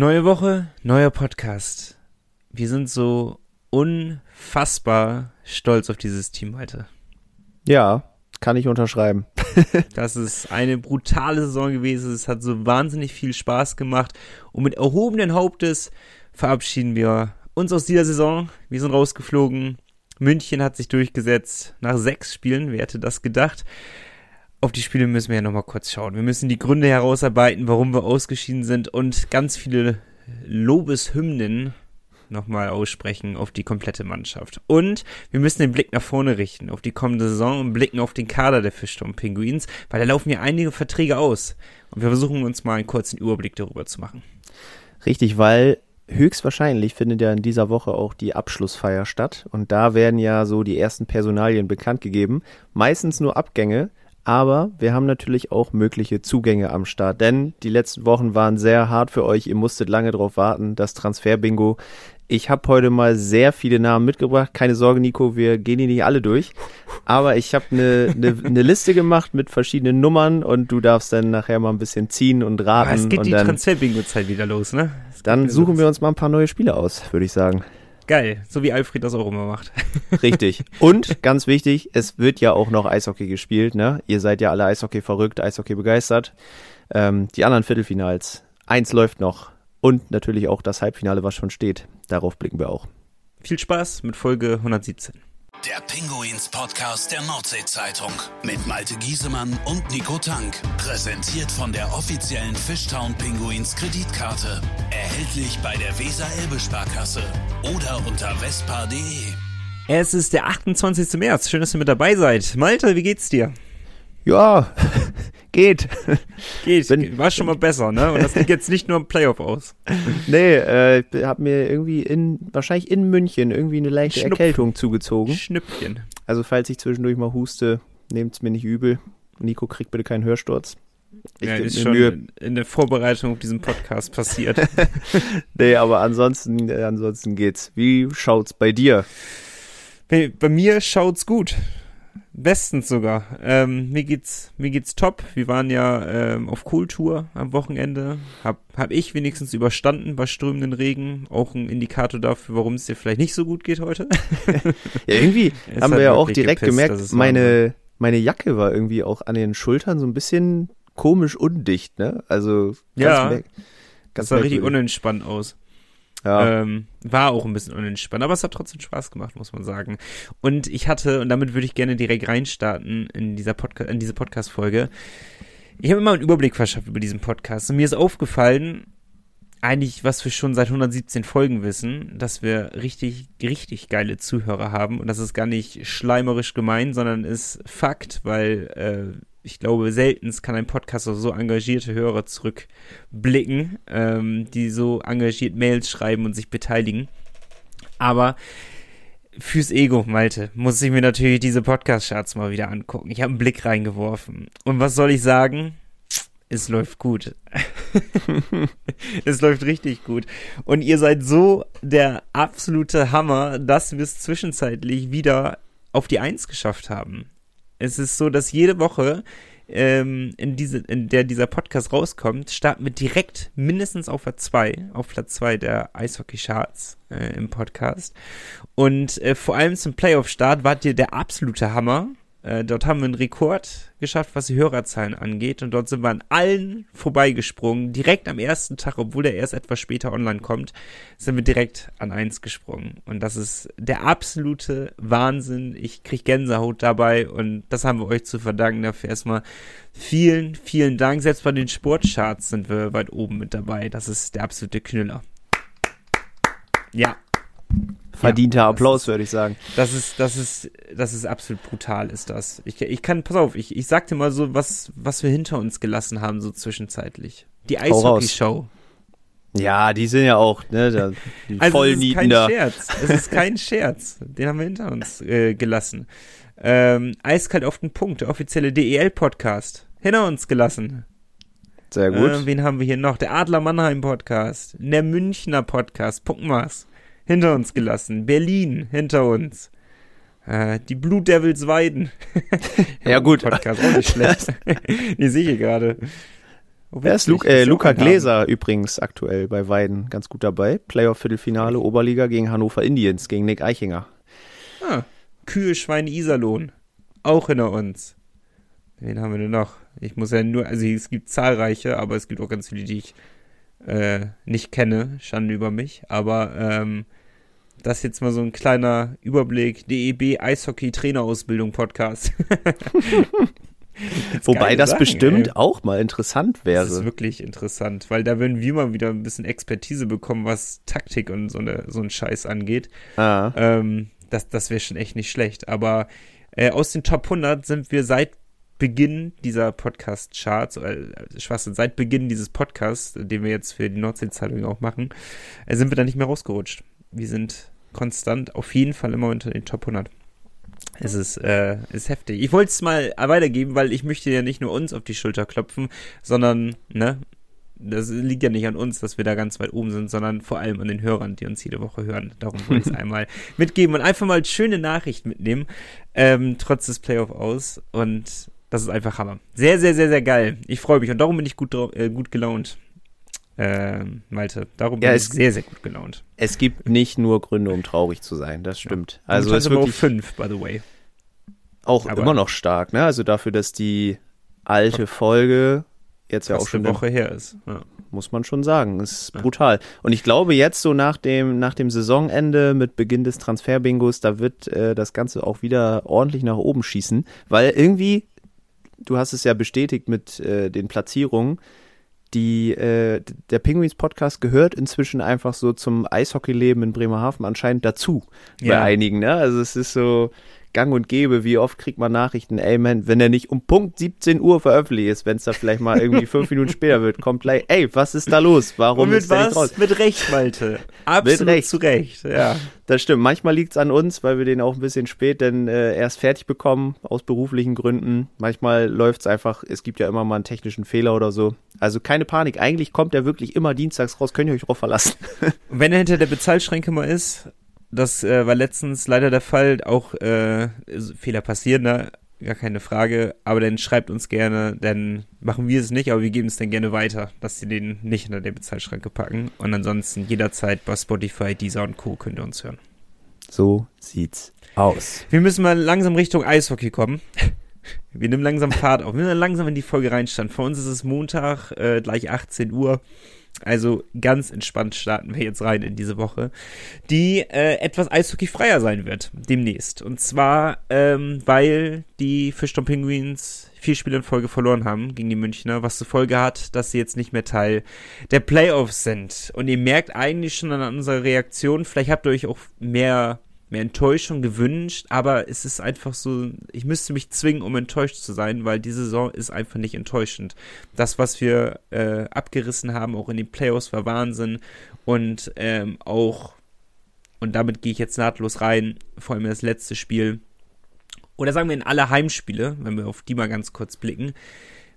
Neue Woche, neuer Podcast. Wir sind so unfassbar stolz auf dieses Team heute. Ja, kann ich unterschreiben. das ist eine brutale Saison gewesen. Es hat so wahnsinnig viel Spaß gemacht. Und mit erhobenen Hauptes verabschieden wir uns aus dieser Saison. Wir sind rausgeflogen. München hat sich durchgesetzt nach sechs Spielen. Wer hätte das gedacht? Auf die Spiele müssen wir ja nochmal kurz schauen. Wir müssen die Gründe herausarbeiten, warum wir ausgeschieden sind und ganz viele Lobeshymnen nochmal aussprechen auf die komplette Mannschaft. Und wir müssen den Blick nach vorne richten, auf die kommende Saison und blicken auf den Kader der Fischturm Pinguins, weil da laufen ja einige Verträge aus. Und wir versuchen uns mal einen kurzen Überblick darüber zu machen. Richtig, weil höchstwahrscheinlich findet ja in dieser Woche auch die Abschlussfeier statt. Und da werden ja so die ersten Personalien bekannt gegeben. Meistens nur Abgänge. Aber wir haben natürlich auch mögliche Zugänge am Start, denn die letzten Wochen waren sehr hart für euch. Ihr musstet lange drauf warten. Das Transfer-Bingo. Ich habe heute mal sehr viele Namen mitgebracht. Keine Sorge, Nico, wir gehen die nicht alle durch. Aber ich habe eine ne, ne Liste gemacht mit verschiedenen Nummern und du darfst dann nachher mal ein bisschen ziehen und raten. Aber es geht und die Transfer-Bingo-Zeit wieder los, ne? Dann suchen wir uns mal ein paar neue Spiele aus, würde ich sagen. Geil, so wie Alfred das auch immer macht. Richtig. Und ganz wichtig, es wird ja auch noch Eishockey gespielt, ne? Ihr seid ja alle Eishockey verrückt, Eishockey begeistert. Ähm, die anderen Viertelfinals. Eins läuft noch. Und natürlich auch das Halbfinale, was schon steht. Darauf blicken wir auch. Viel Spaß mit Folge 117. Der Pinguins Podcast der Nordsee-Zeitung mit Malte Giesemann und Nico Tank. Präsentiert von der offiziellen Fishtown Pinguins Kreditkarte. Erhältlich bei der Weser-Elbe-Sparkasse oder unter vespa.de. Es ist der 28. März. Schön, dass ihr mit dabei seid. Malte, wie geht's dir? Ja, geht. Geht. Bin, War schon mal besser, ne? Und das liegt jetzt nicht nur im Playoff aus. Nee, äh, hab mir irgendwie in, wahrscheinlich in München irgendwie eine leichte Schnupf. Erkältung zugezogen. Schnüppchen. Also, falls ich zwischendurch mal huste, nehmt's mir nicht übel. Nico kriegt bitte keinen Hörsturz. Ich ja, ist schon Mühe. in der Vorbereitung auf diesen Podcast passiert. nee, aber ansonsten, äh, ansonsten geht's. Wie schaut's bei dir? Bei, bei mir schaut's gut. Bestens sogar. Ähm, mir geht's, mir geht's top. Wir waren ja ähm, auf Kultur am Wochenende. Hab, hab ich wenigstens überstanden bei strömenden Regen. Auch ein Indikator dafür, warum es dir vielleicht nicht so gut geht heute. ja, irgendwie haben wir ja auch direkt gepisst, gemerkt, meine, meine Jacke war irgendwie auch an den Schultern so ein bisschen komisch undicht, ne? Also ganz ja, ganz das sah richtig unentspannt aus. Ja. Ähm, war auch ein bisschen unentspannt, aber es hat trotzdem Spaß gemacht, muss man sagen. Und ich hatte, und damit würde ich gerne direkt reinstarten in dieser Podcast, in diese Podcast-Folge. Ich habe immer einen Überblick verschafft über diesen Podcast und mir ist aufgefallen, eigentlich, was wir schon seit 117 Folgen wissen, dass wir richtig, richtig geile Zuhörer haben und das ist gar nicht schleimerisch gemein, sondern ist Fakt, weil äh, ich glaube, selten kann ein Podcast auf so engagierte Hörer zurückblicken, ähm, die so engagiert Mails schreiben und sich beteiligen. Aber fürs Ego, Malte, muss ich mir natürlich diese Podcast-Charts mal wieder angucken. Ich habe einen Blick reingeworfen. Und was soll ich sagen? Es läuft gut. es läuft richtig gut. Und ihr seid so der absolute Hammer, dass wir es zwischenzeitlich wieder auf die Eins geschafft haben. Es ist so, dass jede Woche, ähm, in, diese, in der dieser Podcast rauskommt, starten wir direkt mindestens auf Platz 2, auf Platz 2 der Eishockey-Charts äh, im Podcast. Und äh, vor allem zum Playoff-Start wart ihr der absolute Hammer. Äh, dort haben wir einen Rekord geschafft, was die Hörerzahlen angeht. Und dort sind wir an allen vorbeigesprungen. Direkt am ersten Tag, obwohl der erst etwas später online kommt, sind wir direkt an eins gesprungen. Und das ist der absolute Wahnsinn. Ich krieg Gänsehaut dabei und das haben wir euch zu verdanken. Dafür erstmal vielen, vielen Dank. Selbst bei den Sportcharts sind wir weit oben mit dabei. Das ist der absolute Knüller. Ja, Verdienter ja, Applaus, würde ich sagen. Das ist, das ist, das ist absolut brutal, ist das. Ich, ich kann, pass auf, ich, ich sag dir mal so, was, was wir hinter uns gelassen haben, so zwischenzeitlich. Die Eishockey-Show. Ja, die sind ja auch, ne, die also da. Es ist kein Scherz. Es ist kein Scherz. Den haben wir hinter uns äh, gelassen. Ähm, Eiskalt auf den Punkt, der offizielle DEL-Podcast. Hinter uns gelassen. Sehr gut. Äh, wen haben wir hier noch? Der Adler Mannheim Podcast. Der Münchner Podcast. Punkmaß hinter uns gelassen. Berlin hinter uns. Äh, die Blue Devils Weiden. ja, gut. Podcast auch nicht schlecht. die sehe ich gerade. Oh, Er ist Lu äh, Luca. Gläser übrigens aktuell bei Weiden ganz gut dabei. Playoff-Viertelfinale, Oberliga gegen Hannover Indians, gegen Nick Eichinger. Ah, Kühe, Schweine, Iserlohn. Auch hinter uns. Wen haben wir denn noch? Ich muss ja nur, also es gibt zahlreiche, aber es gibt auch ganz viele, die ich äh, nicht kenne. Schande über mich. Aber ähm, das ist jetzt mal so ein kleiner Überblick. DEB Eishockey Trainerausbildung Podcast. Wobei das Sachen, bestimmt ey. auch mal interessant Das ist wäre. wirklich interessant, weil da würden wir mal wieder ein bisschen Expertise bekommen, was Taktik und so, eine, so einen Scheiß angeht. Ah, Ähm, das das wäre schon echt nicht schlecht. Aber äh, aus den Top 100 sind wir seit Beginn dieser Podcast-Charts, äh, Schwachsinn, seit Beginn dieses Podcasts, den wir jetzt für die Nordsee-Zeitung auch machen, äh, sind wir da nicht mehr rausgerutscht. Wir sind konstant auf jeden Fall immer unter den Top 100. Es ist, äh, ist heftig. Ich wollte es mal weitergeben, weil ich möchte ja nicht nur uns auf die Schulter klopfen, sondern, ne, das liegt ja nicht an uns, dass wir da ganz weit oben sind, sondern vor allem an den Hörern, die uns jede Woche hören. Darum wollte ich es einmal mitgeben und einfach mal schöne Nachricht mitnehmen, ähm, trotz des Playoff aus. Und das ist einfach Hammer. Sehr, sehr, sehr, sehr geil. Ich freue mich und darum bin ich gut, äh, gut gelaunt. Ähm, Malte, darum bin Ja, ich es- sehr, sehr gut gelaunt. es gibt nicht nur Gründe, um traurig zu sein, das stimmt. Also Momentan es ist wirklich fünf, by the way. auch aber- immer noch stark, ne? Also dafür, dass die alte Folge jetzt ja auch schon eine Woche her ist. Ja. muss man schon sagen. Es ist brutal. Und ich glaube, jetzt so nach dem, nach dem Saisonende mit Beginn des Transferbingos, da wird äh, das Ganze auch wieder ordentlich nach oben schießen, weil irgendwie, du hast es ja bestätigt mit äh, den Platzierungen, die, äh, der Penguins-Podcast gehört inzwischen einfach so zum Eishockeyleben in Bremerhaven anscheinend dazu. Bei Ja. einigen, ne? Also es ist so gang und gäbe, wie oft kriegt man Nachrichten, ey man, wenn er nicht um Punkt 17 Uhr veröffentlicht ist, wenn es da vielleicht mal irgendwie fünf Minuten später wird, kommt gleich, ey, was ist da los? Warum Und mit ist der nicht raus? was? Mit Recht, Malte. Absolut Recht. zu Recht, ja. Das stimmt. Manchmal liegt's an uns, weil wir den auch ein bisschen spät denn äh, erst fertig bekommen, aus beruflichen Gründen. Manchmal läuft's einfach, es gibt ja immer mal einen technischen Fehler oder so. Also keine Panik. Eigentlich kommt er wirklich immer dienstags raus, könnt ihr euch drauf verlassen. Wenn er hinter der Bezahlschränke mal ist, das äh, war letztens leider der Fall, auch äh, Fehler passieren, ne? gar keine Frage, aber dann schreibt uns gerne, dann machen wir es nicht, aber wir geben es dann gerne weiter, dass sie den nicht hinter der Bezahlschranke packen und ansonsten jederzeit bei Spotify, Deezer und Co. könnt ihr uns hören. So sieht's aus. Wir müssen mal langsam Richtung Eishockey kommen. Wir nehmen langsam Fahrt auf. Wir müssen langsam in die Folge reinstarten. Für uns ist es Montag, äh, gleich 18 Uhr. Also ganz entspannt starten wir jetzt rein in diese Woche, die äh, etwas eishockeyfreier sein wird demnächst. Und zwar, ähm, weil die Fischton Penguins vier Spiele in Folge verloren haben gegen die Münchner, was zur Folge hat, dass sie jetzt nicht mehr Teil der Playoffs sind. Und ihr merkt eigentlich schon an unserer Reaktion, vielleicht habt ihr euch auch mehr mehr Enttäuschung gewünscht, aber es ist einfach so, ich müsste mich zwingen, um enttäuscht zu sein, weil die Saison ist einfach nicht enttäuschend. Das, was wir äh, abgerissen haben, auch in den Playoffs, war Wahnsinn und ähm, auch, und damit gehe ich jetzt nahtlos rein, vor allem das letzte Spiel, oder sagen wir in alle Heimspiele, wenn wir auf die mal ganz kurz blicken,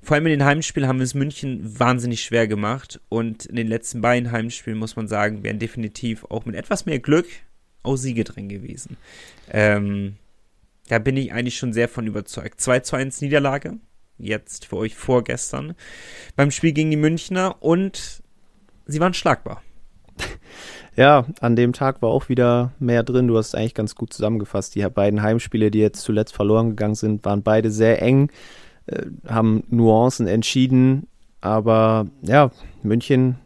vor allem in den Heimspielen haben wir es München wahnsinnig schwer gemacht und in den letzten beiden Heimspielen, muss man sagen, wären definitiv auch mit etwas mehr Glück auch Siege drin gewesen. Ähm, da bin ich eigentlich schon sehr von überzeugt. 2 zu 1 Niederlage, jetzt für euch vorgestern, beim Spiel gegen die Münchner und sie waren schlagbar. Ja, an dem Tag war auch wieder mehr drin. Du hast eigentlich ganz gut zusammengefasst. Die beiden Heimspiele, die jetzt zuletzt verloren gegangen sind, waren beide sehr eng, äh, haben Nuancen entschieden. Aber ja, München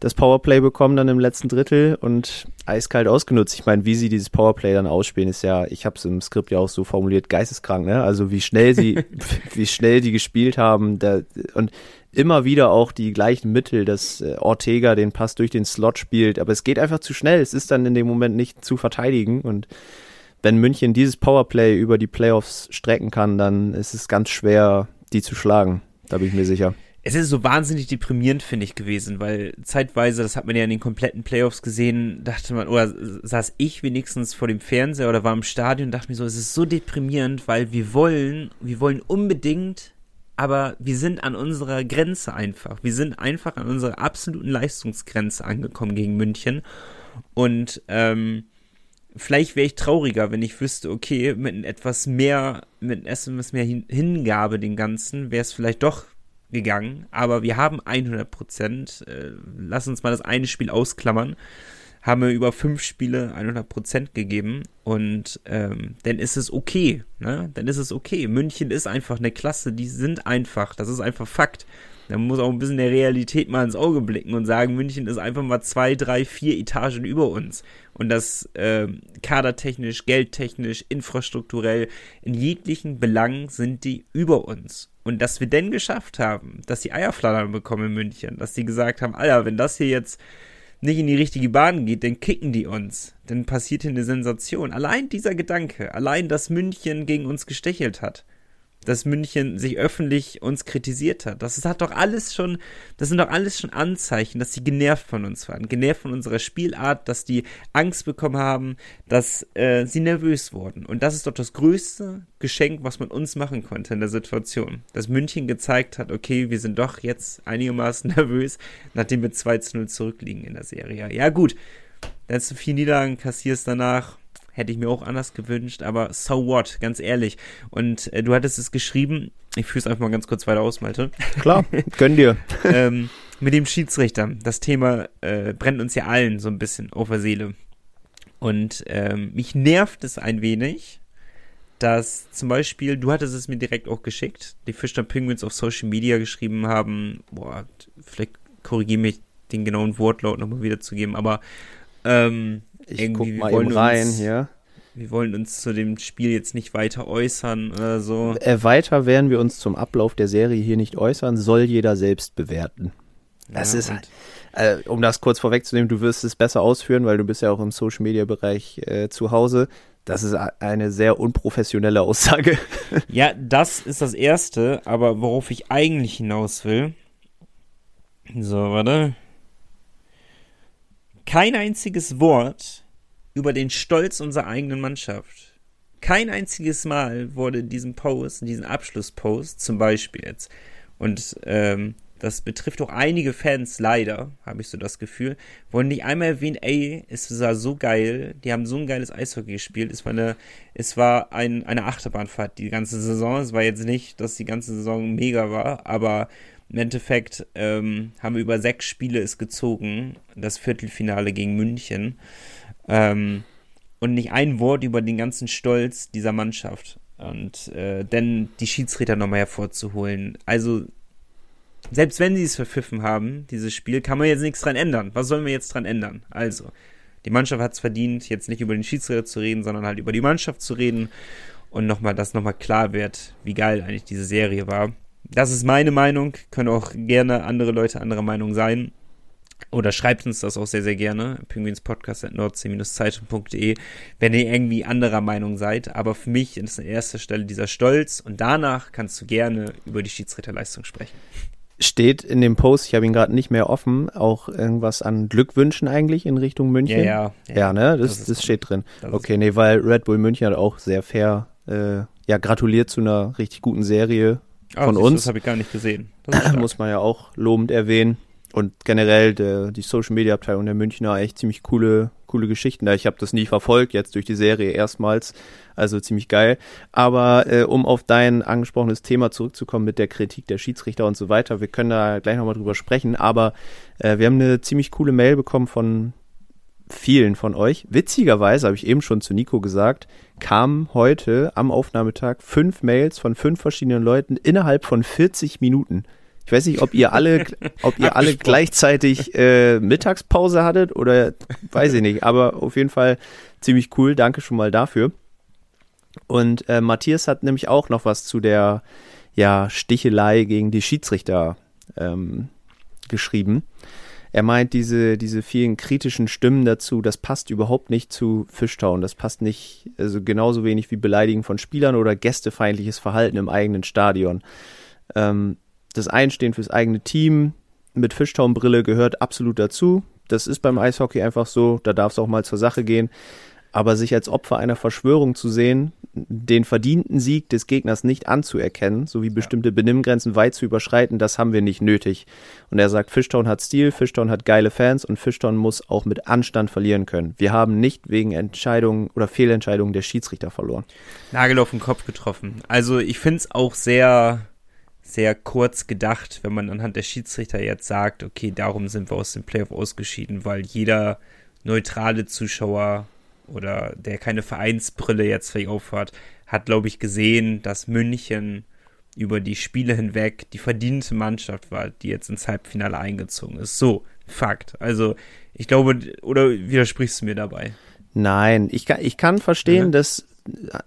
das Powerplay bekommen dann im letzten Drittel und eiskalt ausgenutzt. Ich meine, wie sie dieses Powerplay dann ausspielen, ist ja, ich habe es im Skript ja auch so formuliert, geisteskrank, ne? Also wie schnell sie, wie schnell die gespielt haben da, und immer wieder auch die gleichen Mittel, dass äh, Ortega den Pass durch den Slot spielt, aber es geht einfach zu schnell. Es ist dann in dem Moment nicht zu verteidigen und wenn München dieses Powerplay über die Playoffs strecken kann, dann ist es ganz schwer, die zu schlagen. Da bin ich mir sicher. Es ist so wahnsinnig deprimierend, finde ich, gewesen, weil zeitweise, das hat man ja in den kompletten Playoffs gesehen, dachte man, oder saß ich wenigstens vor dem Fernseher oder war im Stadion und dachte mir so, es ist so deprimierend, weil wir wollen, wir wollen unbedingt, aber wir sind an unserer Grenze einfach. Wir sind einfach an unserer absoluten Leistungsgrenze angekommen gegen München. Und ähm, vielleicht wäre ich trauriger, wenn ich wüsste, okay, mit etwas mehr, mit etwas mehr Hin Hingabe dem Ganzen, wäre es vielleicht doch gegangen, aber wir haben 100 Prozent. Äh, lass uns mal das eine Spiel ausklammern. Haben wir über fünf Spiele 100 Prozent gegeben und ähm, dann ist es okay, ne? Dann ist es okay. München ist einfach eine Klasse, die sind einfach, das ist einfach Fakt. Man muss auch ein bisschen der Realität mal ins Auge blicken und sagen, München ist einfach mal zwei, drei, vier Etagen über uns. Und das äh, kadertechnisch, geldtechnisch, infrastrukturell, in jeglichen Belangen sind die über uns. Und dass wir denn geschafft haben, dass die Eierflattern bekommen in München, dass die gesagt haben, Alter, wenn das hier jetzt nicht in die richtige Bahn geht, dann kicken die uns. Dann passiert hier eine Sensation. Allein dieser Gedanke, allein, dass München gegen uns gestechelt hat, dass München sich öffentlich uns kritisiert hat. Das hat doch alles schon, das sind doch alles schon Anzeichen, dass sie genervt von uns waren, genervt von unserer Spielart, dass die Angst bekommen haben, dass äh, sie nervös wurden. Und das ist doch das größte Geschenk, was man uns machen konnte in der Situation. Dass München gezeigt hat, okay, wir sind doch jetzt einigermaßen nervös, nachdem wir 2 zu 0 zurückliegen in der Serie. Ja gut, dann hast du vier Niederlagen, kassierst danach Hätte ich mir auch anders gewünscht, aber so what, ganz ehrlich. Und äh, du hattest es geschrieben, ich führe es einfach mal ganz kurz weiter aus, Malte. Klar, gönn dir. ähm, mit dem Schiedsrichter. Das Thema äh, brennt uns ja allen so ein bisschen auf der Seele. Und ähm, mich nervt es ein wenig, dass zum Beispiel, du hattest es mir direkt auch geschickt, die Fischer Penguins auf Social Media geschrieben haben, boah, vielleicht korrigiere mich, den genauen Wortlaut nochmal wiederzugeben, aber ähm, ich guck mal eben rein uns, hier. Wir wollen uns zu dem Spiel jetzt nicht weiter äußern oder so. Äh, weiter werden wir uns zum Ablauf der Serie hier nicht äußern, soll jeder selbst bewerten. Das ja, ist halt, äh, um das kurz vorwegzunehmen, du wirst es besser ausführen, weil du bist ja auch im Social Media Bereich äh, zu Hause. Das ist eine sehr unprofessionelle Aussage. Ja, das ist das Erste, aber worauf ich eigentlich hinaus will. So, warte kein einziges Wort über den Stolz unserer eigenen Mannschaft. Kein einziges Mal wurde in diesem Post, in diesem Abschlusspost zum Beispiel jetzt, und ähm, das betrifft auch einige Fans leider, habe ich so das Gefühl, wurden nicht einmal erwähnt, ey, es war so geil, die haben so ein geiles Eishockey gespielt, es war eine, es war ein, eine Achterbahnfahrt die ganze Saison, es war jetzt nicht, dass die ganze Saison mega war, aber im Endeffekt ähm, haben wir über sechs Spiele es gezogen, das Viertelfinale gegen München. Ähm, und nicht ein Wort über den ganzen Stolz dieser Mannschaft. Und äh, denn die Schiedsrichter nochmal hervorzuholen. Also, selbst wenn sie es verpfiffen haben, dieses Spiel, kann man jetzt nichts dran ändern. Was sollen wir jetzt dran ändern? Also, die Mannschaft hat es verdient, jetzt nicht über den Schiedsrichter zu reden, sondern halt über die Mannschaft zu reden. Und nochmal, dass nochmal klar wird, wie geil eigentlich diese Serie war das ist meine Meinung. Können auch gerne andere Leute anderer Meinung sein. Oder schreibt uns das auch sehr, sehr gerne. Pinguinspodcast.nordsee-zeitung.de, wenn ihr irgendwie anderer Meinung seid. Aber für mich ist an erster Stelle dieser Stolz und danach kannst du gerne über die Schiedsrichterleistung sprechen. Steht in dem Post, ich habe ihn gerade nicht mehr offen, auch irgendwas an Glückwünschen eigentlich in Richtung München? Ja, ja. Ja, ja ne, das, das, das steht drin. Das okay, nee, weil Red Bull München hat auch sehr fair, äh, ja, gratuliert zu einer richtig guten Serie Ah, von uns. Das habe ich gar nicht gesehen. Muss man ja auch lobend erwähnen. Und generell der, die Social Media Abteilung der Münchner echt ziemlich coole, coole Geschichten. Ich habe das nie verfolgt, jetzt durch die Serie erstmals. Also ziemlich geil. Aber äh, um auf dein angesprochenes Thema zurückzukommen mit der Kritik der Schiedsrichter und so weiter, wir können da gleich nochmal drüber sprechen. Aber äh, wir haben eine ziemlich coole Mail bekommen von vielen von euch. Witzigerweise, habe ich eben schon zu Nico gesagt, kamen heute am Aufnahmetag fünf Mails von fünf verschiedenen Leuten innerhalb von 40 Minuten. Ich weiß nicht, ob ihr alle, ob ihr alle gleichzeitig äh, Mittagspause hattet oder weiß ich nicht, aber auf jeden Fall ziemlich cool. Danke schon mal dafür. Und äh, Matthias hat nämlich auch noch was zu der ja, Stichelei gegen die Schiedsrichter ähm, geschrieben. Er meint, diese, diese vielen kritischen Stimmen dazu, das passt überhaupt nicht zu Fishtown. Das passt nicht, also genauso wenig wie Beleidigen von Spielern oder gästefeindliches Verhalten im eigenen Stadion. Ähm, das Einstehen fürs eigene Team mit Fishtown-Brille gehört absolut dazu. Das ist beim Eishockey einfach so, da darf es auch mal zur Sache gehen. Aber sich als Opfer einer Verschwörung zu sehen, den verdienten Sieg des Gegners nicht anzuerkennen, sowie bestimmte Benimmgrenzen weit zu überschreiten, das haben wir nicht nötig. Und er sagt, Fishtown hat Stil, Fishtown hat geile Fans und Fishtown muss auch mit Anstand verlieren können. Wir haben nicht wegen Entscheidungen oder Fehlentscheidungen der Schiedsrichter verloren. Nagel auf den Kopf getroffen. Also ich finde es auch sehr sehr kurz gedacht, wenn man anhand der Schiedsrichter jetzt sagt, okay, darum sind wir aus dem Playoff ausgeschieden, weil jeder neutrale Zuschauer oder der keine Vereinsbrille jetzt vielleicht aufhat, hat, glaube ich, gesehen, dass München über die Spiele hinweg die verdiente Mannschaft war, die jetzt ins Halbfinale eingezogen ist. So, Fakt. Also, ich glaube, oder widersprichst du mir dabei? Nein, ich kann, ich kann verstehen, mhm. dass,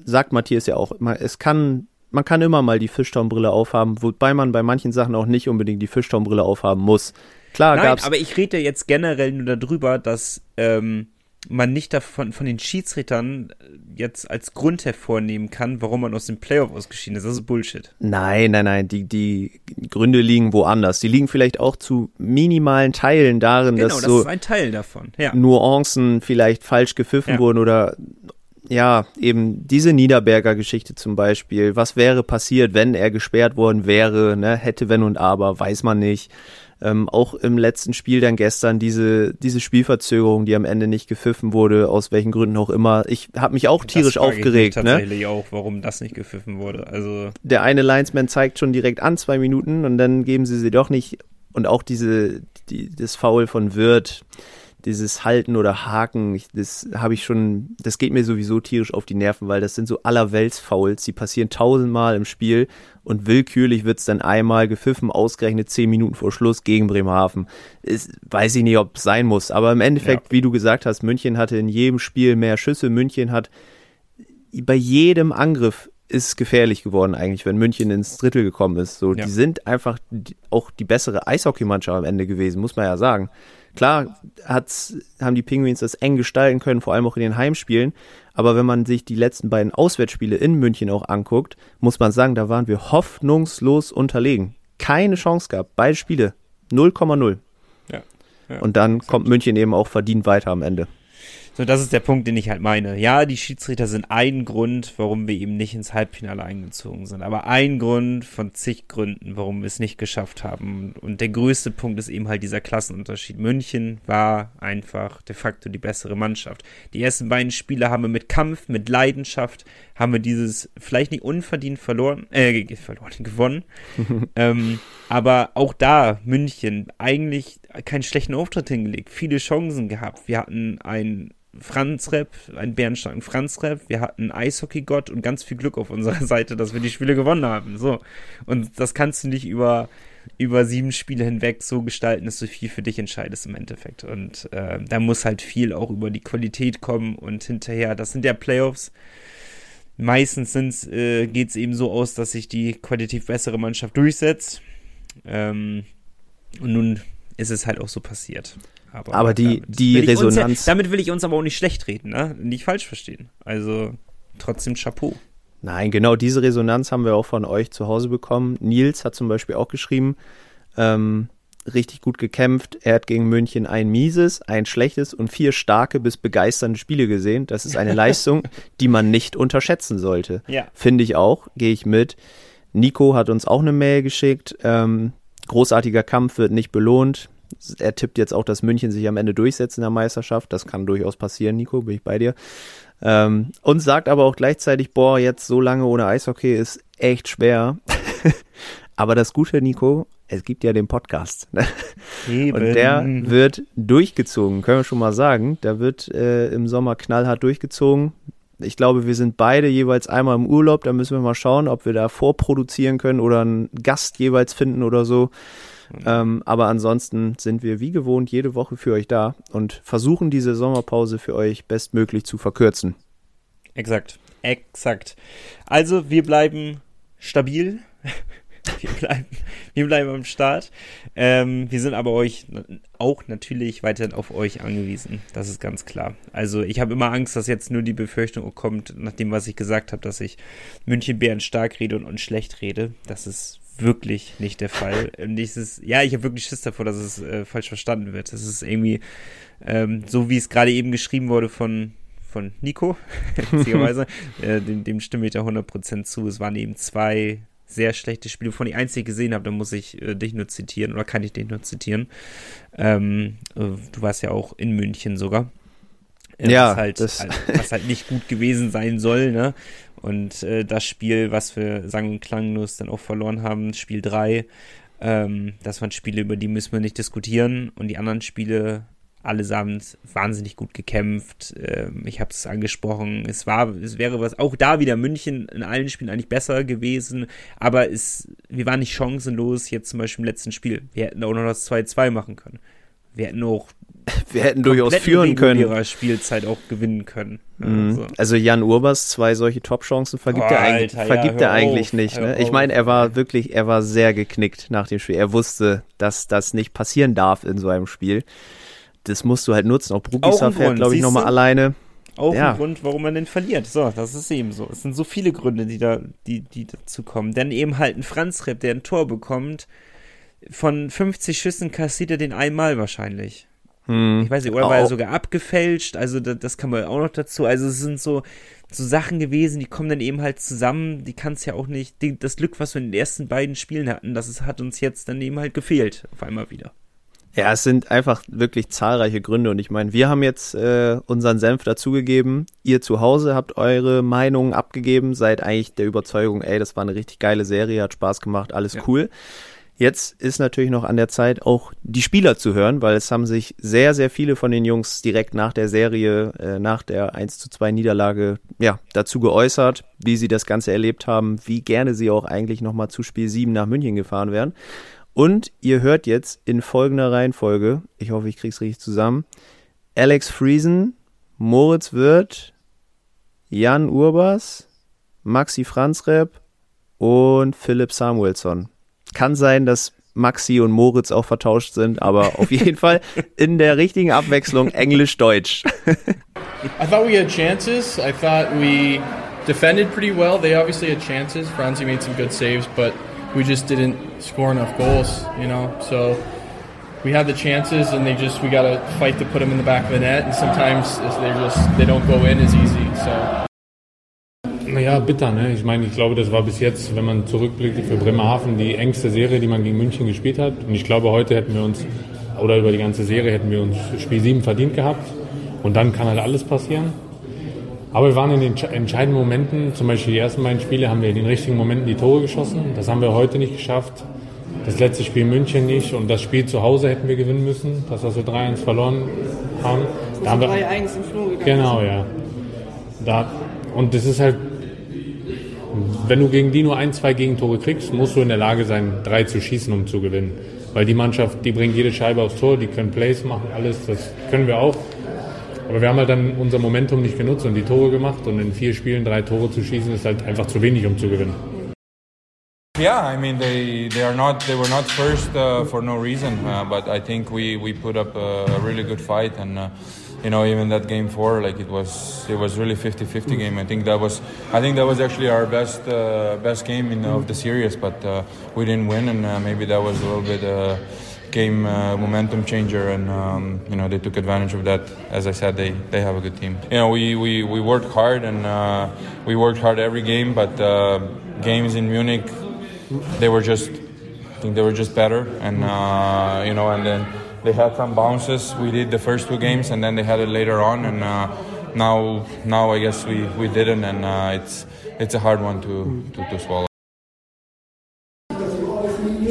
sagt Matthias ja auch, es kann, man kann immer mal die Fischtaumbrille aufhaben, wobei man bei manchen Sachen auch nicht unbedingt die Fischtaumbrille aufhaben muss. Klar, Nein, gab's. Aber ich rede jetzt generell nur darüber, dass ähm, man nicht davon von den Schiedsrichtern jetzt als Grund hervornehmen kann, warum man aus dem Playoff ausgeschieden ist. Das ist Bullshit. Nein, nein, nein. Die, die Gründe liegen woanders. Die liegen vielleicht auch zu minimalen Teilen darin, genau, dass das so ist ein Teil davon. Ja. Nuancen vielleicht falsch gepfiffen ja. wurden oder ja, eben diese Niederberger Geschichte zum Beispiel. Was wäre passiert, wenn er gesperrt worden wäre? Ne? Hätte, wenn und aber, weiß man nicht. Ähm, auch im letzten Spiel dann gestern diese, diese Spielverzögerung, die am Ende nicht gepfiffen wurde, aus welchen Gründen auch immer. Ich habe mich auch tierisch aufgeregt. Ich ne? tatsächlich ne? auch, warum das nicht gepfiffen wurde. Also der eine Linesman zeigt schon direkt an zwei Minuten und dann geben sie sie doch nicht. Und auch diese, die, das Foul von Wirth dieses Halten oder Haken, ich, das habe ich schon, das geht mir sowieso tierisch auf die Nerven, weil das sind so allerwelts-Fouls, die passieren tausendmal im Spiel und willkürlich wird es dann einmal gepfiffen, ausgerechnet zehn Minuten vor Schluss gegen Bremerhaven. Ist, weiß ich nicht, ob es sein muss, aber im Endeffekt, ja. wie du gesagt hast, München hatte in jedem Spiel mehr Schüsse, München hat bei jedem Angriff ist gefährlich geworden eigentlich, wenn München ins Drittel gekommen ist. So, ja. die sind einfach auch die bessere Eishockeymannschaft am Ende gewesen, muss man ja sagen. Klar hat's, haben die Penguins das eng gestalten können, vor allem auch in den Heimspielen. Aber wenn man sich die letzten beiden Auswärtsspiele in München auch anguckt, muss man sagen, da waren wir hoffnungslos unterlegen. Keine Chance gehabt. Beide Spiele 0,0. Ja, ja, Und dann kommt München eben auch verdient weiter am Ende. So, das ist der Punkt, den ich halt meine. Ja, die Schiedsrichter sind ein Grund, warum wir eben nicht ins Halbfinale eingezogen sind. Aber ein Grund von zig Gründen, warum wir es nicht geschafft haben. Und der größte Punkt ist eben halt dieser Klassenunterschied. München war einfach de facto die bessere Mannschaft. Die ersten beiden Spiele haben wir mit Kampf, mit Leidenschaft, haben wir dieses vielleicht nicht unverdient verloren, äh, verloren, gewonnen. ähm, aber auch da, München, eigentlich keinen schlechten Auftritt hingelegt, viele Chancen gehabt. Wir hatten ein Franz-Rap, einen bärenstarken Franz-Rap, wir hatten Eishockey-Gott und ganz viel Glück auf unserer Seite, dass wir die Spiele gewonnen haben. So. Und das kannst du nicht über, über sieben Spiele hinweg so gestalten, dass du viel für dich entscheidest im Endeffekt. Und äh, da muss halt viel auch über die Qualität kommen und hinterher, das sind ja Playoffs. Meistens äh, geht es eben so aus, dass sich die qualitativ bessere Mannschaft durchsetzt. Ähm, und nun ist es halt auch so passiert. Aber, aber die, die Resonanz. Uns, damit will ich uns aber auch nicht schlecht reden, ne? Nicht falsch verstehen. Also trotzdem Chapeau. Nein, genau diese Resonanz haben wir auch von euch zu Hause bekommen. Nils hat zum Beispiel auch geschrieben, ähm, richtig gut gekämpft. Er hat gegen München ein mieses, ein schlechtes und vier starke bis begeisternde Spiele gesehen. Das ist eine Leistung, die man nicht unterschätzen sollte. Ja. Finde ich auch, gehe ich mit. Nico hat uns auch eine Mail geschickt. Ähm, großartiger Kampf wird nicht belohnt er tippt jetzt auch, dass München sich am Ende durchsetzt in der Meisterschaft. Das kann durchaus passieren, Nico, bin ich bei dir. Ähm, und sagt aber auch gleichzeitig, boah, jetzt so lange ohne Eishockey ist echt schwer. aber das Gute, Nico, es gibt ja den Podcast. Ne? Und der wird durchgezogen, können wir schon mal sagen. Der wird äh, im Sommer knallhart durchgezogen. Ich glaube, wir sind beide jeweils einmal im Urlaub. Da müssen wir mal schauen, ob wir da vorproduzieren können oder einen Gast jeweils finden oder so. Ähm, aber ansonsten sind wir wie gewohnt jede Woche für euch da und versuchen diese Sommerpause für euch bestmöglich zu verkürzen. Exakt, exakt. Also wir bleiben stabil. Wir, bleiben, wir bleiben am Start. Ähm, wir sind aber euch auch natürlich weiterhin auf euch angewiesen. Das ist ganz klar. Also ich habe immer Angst, dass jetzt nur die Befürchtung kommt, nach dem, was ich gesagt habe, dass ich München Bären stark rede und, und schlecht rede. Das ist wirklich nicht der Fall. Und dieses, ja, ich habe wirklich Schiss davor, dass es äh, falsch verstanden wird. Das ist irgendwie ähm, so, wie es gerade eben geschrieben wurde von von Nico, äh, dem, dem stimme ich da 100% zu. Es waren eben zwei sehr schlechte Spiele, von die einzig gesehen habe, da muss ich äh, dich nur zitieren oder kann ich dich nur zitieren. Ähm, äh, du warst ja auch in München sogar. Ja, was halt, das- halt, was halt nicht gut gewesen sein soll, ne? Und äh, das Spiel, was wir sang- und klanglos dann auch verloren haben, Spiel 3, ähm, das waren Spiele, über die müssen wir nicht diskutieren. Und die anderen Spiele, allesamt wahnsinnig gut gekämpft. Ähm, ich habe es angesprochen, es war, es wäre was, auch da wieder München in allen Spielen eigentlich besser gewesen, aber es, wir waren nicht chancenlos, jetzt zum Beispiel im letzten Spiel. Wir hätten auch noch das 2-2 machen können. Wir hätten auch Wir hätten durchaus führen in können. regulärer Spielzeit auch gewinnen können. Mhm. Also, Also Jan Urbers zwei solche Top-Chancen vergibt Boah, er eigentlich, Alter, ja, vergibt hör er eigentlich auf, nicht. Ne? Ich meine, er war wirklich, er war sehr geknickt nach dem Spiel. Er wusste, dass das nicht passieren darf in so einem Spiel. Das musst du halt nutzen. Auch Brugisa fährt, glaube ich, nochmal alleine. auch Ja. ein Grund, warum man denn verliert. So, das ist eben so. Es sind so viele Gründe, die da, die, die dazu kommen. Dann eben halt ein Franz Repp, der ein Tor bekommt. Von 50 Schüssen kassiert er den einmal wahrscheinlich. Hm. Ich weiß nicht, oder war er sogar abgefälscht? Also da, das kann man auch noch dazu. Also es sind so, so Sachen gewesen, die kommen dann eben halt zusammen. Die kann es ja auch nicht. Die, das Glück, was wir in den ersten beiden Spielen hatten, das ist, hat uns jetzt dann eben halt gefehlt. Auf einmal wieder. Ja, es sind einfach wirklich zahlreiche Gründe und ich meine, wir haben jetzt äh, unseren Senf dazugegeben. Ihr zu Hause habt eure Meinungen abgegeben, seid eigentlich der Überzeugung, ey, das war eine richtig geile Serie, hat Spaß gemacht, alles Ja. cool. Jetzt ist natürlich noch an der Zeit, auch die Spieler zu hören, weil es haben sich sehr, sehr viele von den Jungs direkt nach der Serie, äh, nach der 1 zu 2 Niederlage, ja, dazu geäußert, wie sie das Ganze erlebt haben, wie gerne sie auch eigentlich nochmal zu Spiel 7 nach München gefahren wären. Und ihr hört jetzt in folgender Reihenfolge, ich hoffe, ich krieg's richtig zusammen, Alex Friesen, Moritz Wirth, Jan Urbas, Maxi Franzrep und Philipp Samuelsson. Kann sein, dass Maxi und Moritz auch vertauscht sind, aber auf jeden Fall in der richtigen Abwechslung Englisch-Deutsch. I thought we had chances. I thought we defended pretty well. They obviously had chances. Franzi made some good saves, but we just didn't score enough goals, you know. So we had the chances, and they just we got to fight to put them in the back of the net. And sometimes they just they don't go in as easy. So Naja, bitter, ne? Ich meine, ich glaube, das war bis jetzt, wenn man zurückblickt, für Bremerhaven die engste Serie, die man gegen München gespielt hat. Und ich glaube, heute hätten wir uns, oder über die ganze Serie hätten wir uns Spiel 7 verdient gehabt. Und dann kann halt alles passieren. Aber wir waren in den entsche- entscheidenden Momenten, zum Beispiel die ersten beiden Spiele, haben wir in den richtigen Momenten die Tore geschossen. Das haben wir heute nicht geschafft. Das letzte Spiel in München nicht. Und das Spiel zu Hause hätten wir gewinnen müssen. Das, was wir 3-1 verloren haben. Da haben wir, 3-1 im Flur gegangen. Genau, ja. Da, und das ist halt, wenn du gegen die nur ein, zwei Gegentore kriegst, musst du in der Lage sein, drei zu schießen, um zu gewinnen. Weil die Mannschaft, die bringt jede Scheibe aufs Tor, die können Plays machen, alles, das können wir auch. Aber wir haben halt dann unser Momentum nicht genutzt und die Tore gemacht und in vier Spielen drei Tore zu schießen, ist halt einfach zu wenig, um zu gewinnen. Yeah, I mean they they are not they were not first uh, for no reason, uh, but I think we, we put up a, a really good fight and uh, you know even that game four like it was it was really 50-50 game. I think that was I think that was actually our best uh, best game in of the series, but uh, we didn't win and uh, maybe that was a little bit. Game uh, momentum changer and um, you know they took advantage of that. As I said they, they have a good team. You know we, we, we worked hard and uh, we worked hard every game but uh, games in Munich they were just I think they were just better and uh, you know and then they had some bounces. We did the first two games and then they had it later on and uh, now now I guess we, we didn't and uh, it's it's a hard one to, to, to swallow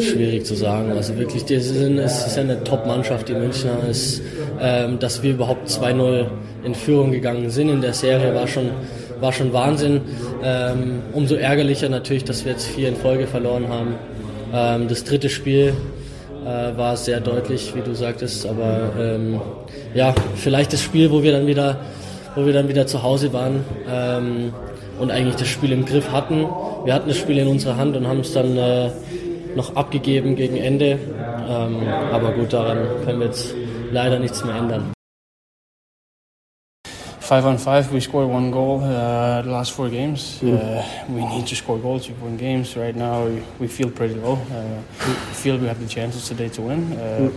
Schwierig zu sagen. Also wirklich, es ist eine Top-Mannschaft, die Münchner. Es, ähm, dass wir überhaupt 2-0 in Führung gegangen sind in der Serie, war schon, war schon Wahnsinn. Ähm, umso ärgerlicher natürlich, dass wir jetzt vier in Folge verloren haben. Ähm, das dritte Spiel äh, war sehr deutlich, wie du sagtest, aber ähm, ja, vielleicht das Spiel, wo wir dann wieder, wo wir dann wieder zu Hause waren ähm, und eigentlich das Spiel im Griff hatten. Wir hatten das Spiel in unserer Hand und haben es dann äh, noch abgegeben gegen Ende. Ähm, aber gut, daran können wir jetzt leider nichts mehr ändern. Five on five, we scored one goal uh, the last four games. Uh, we need to score goals to win games. Right now, we, we feel pretty low. Uh, we feel we have the chances today to win. Uh,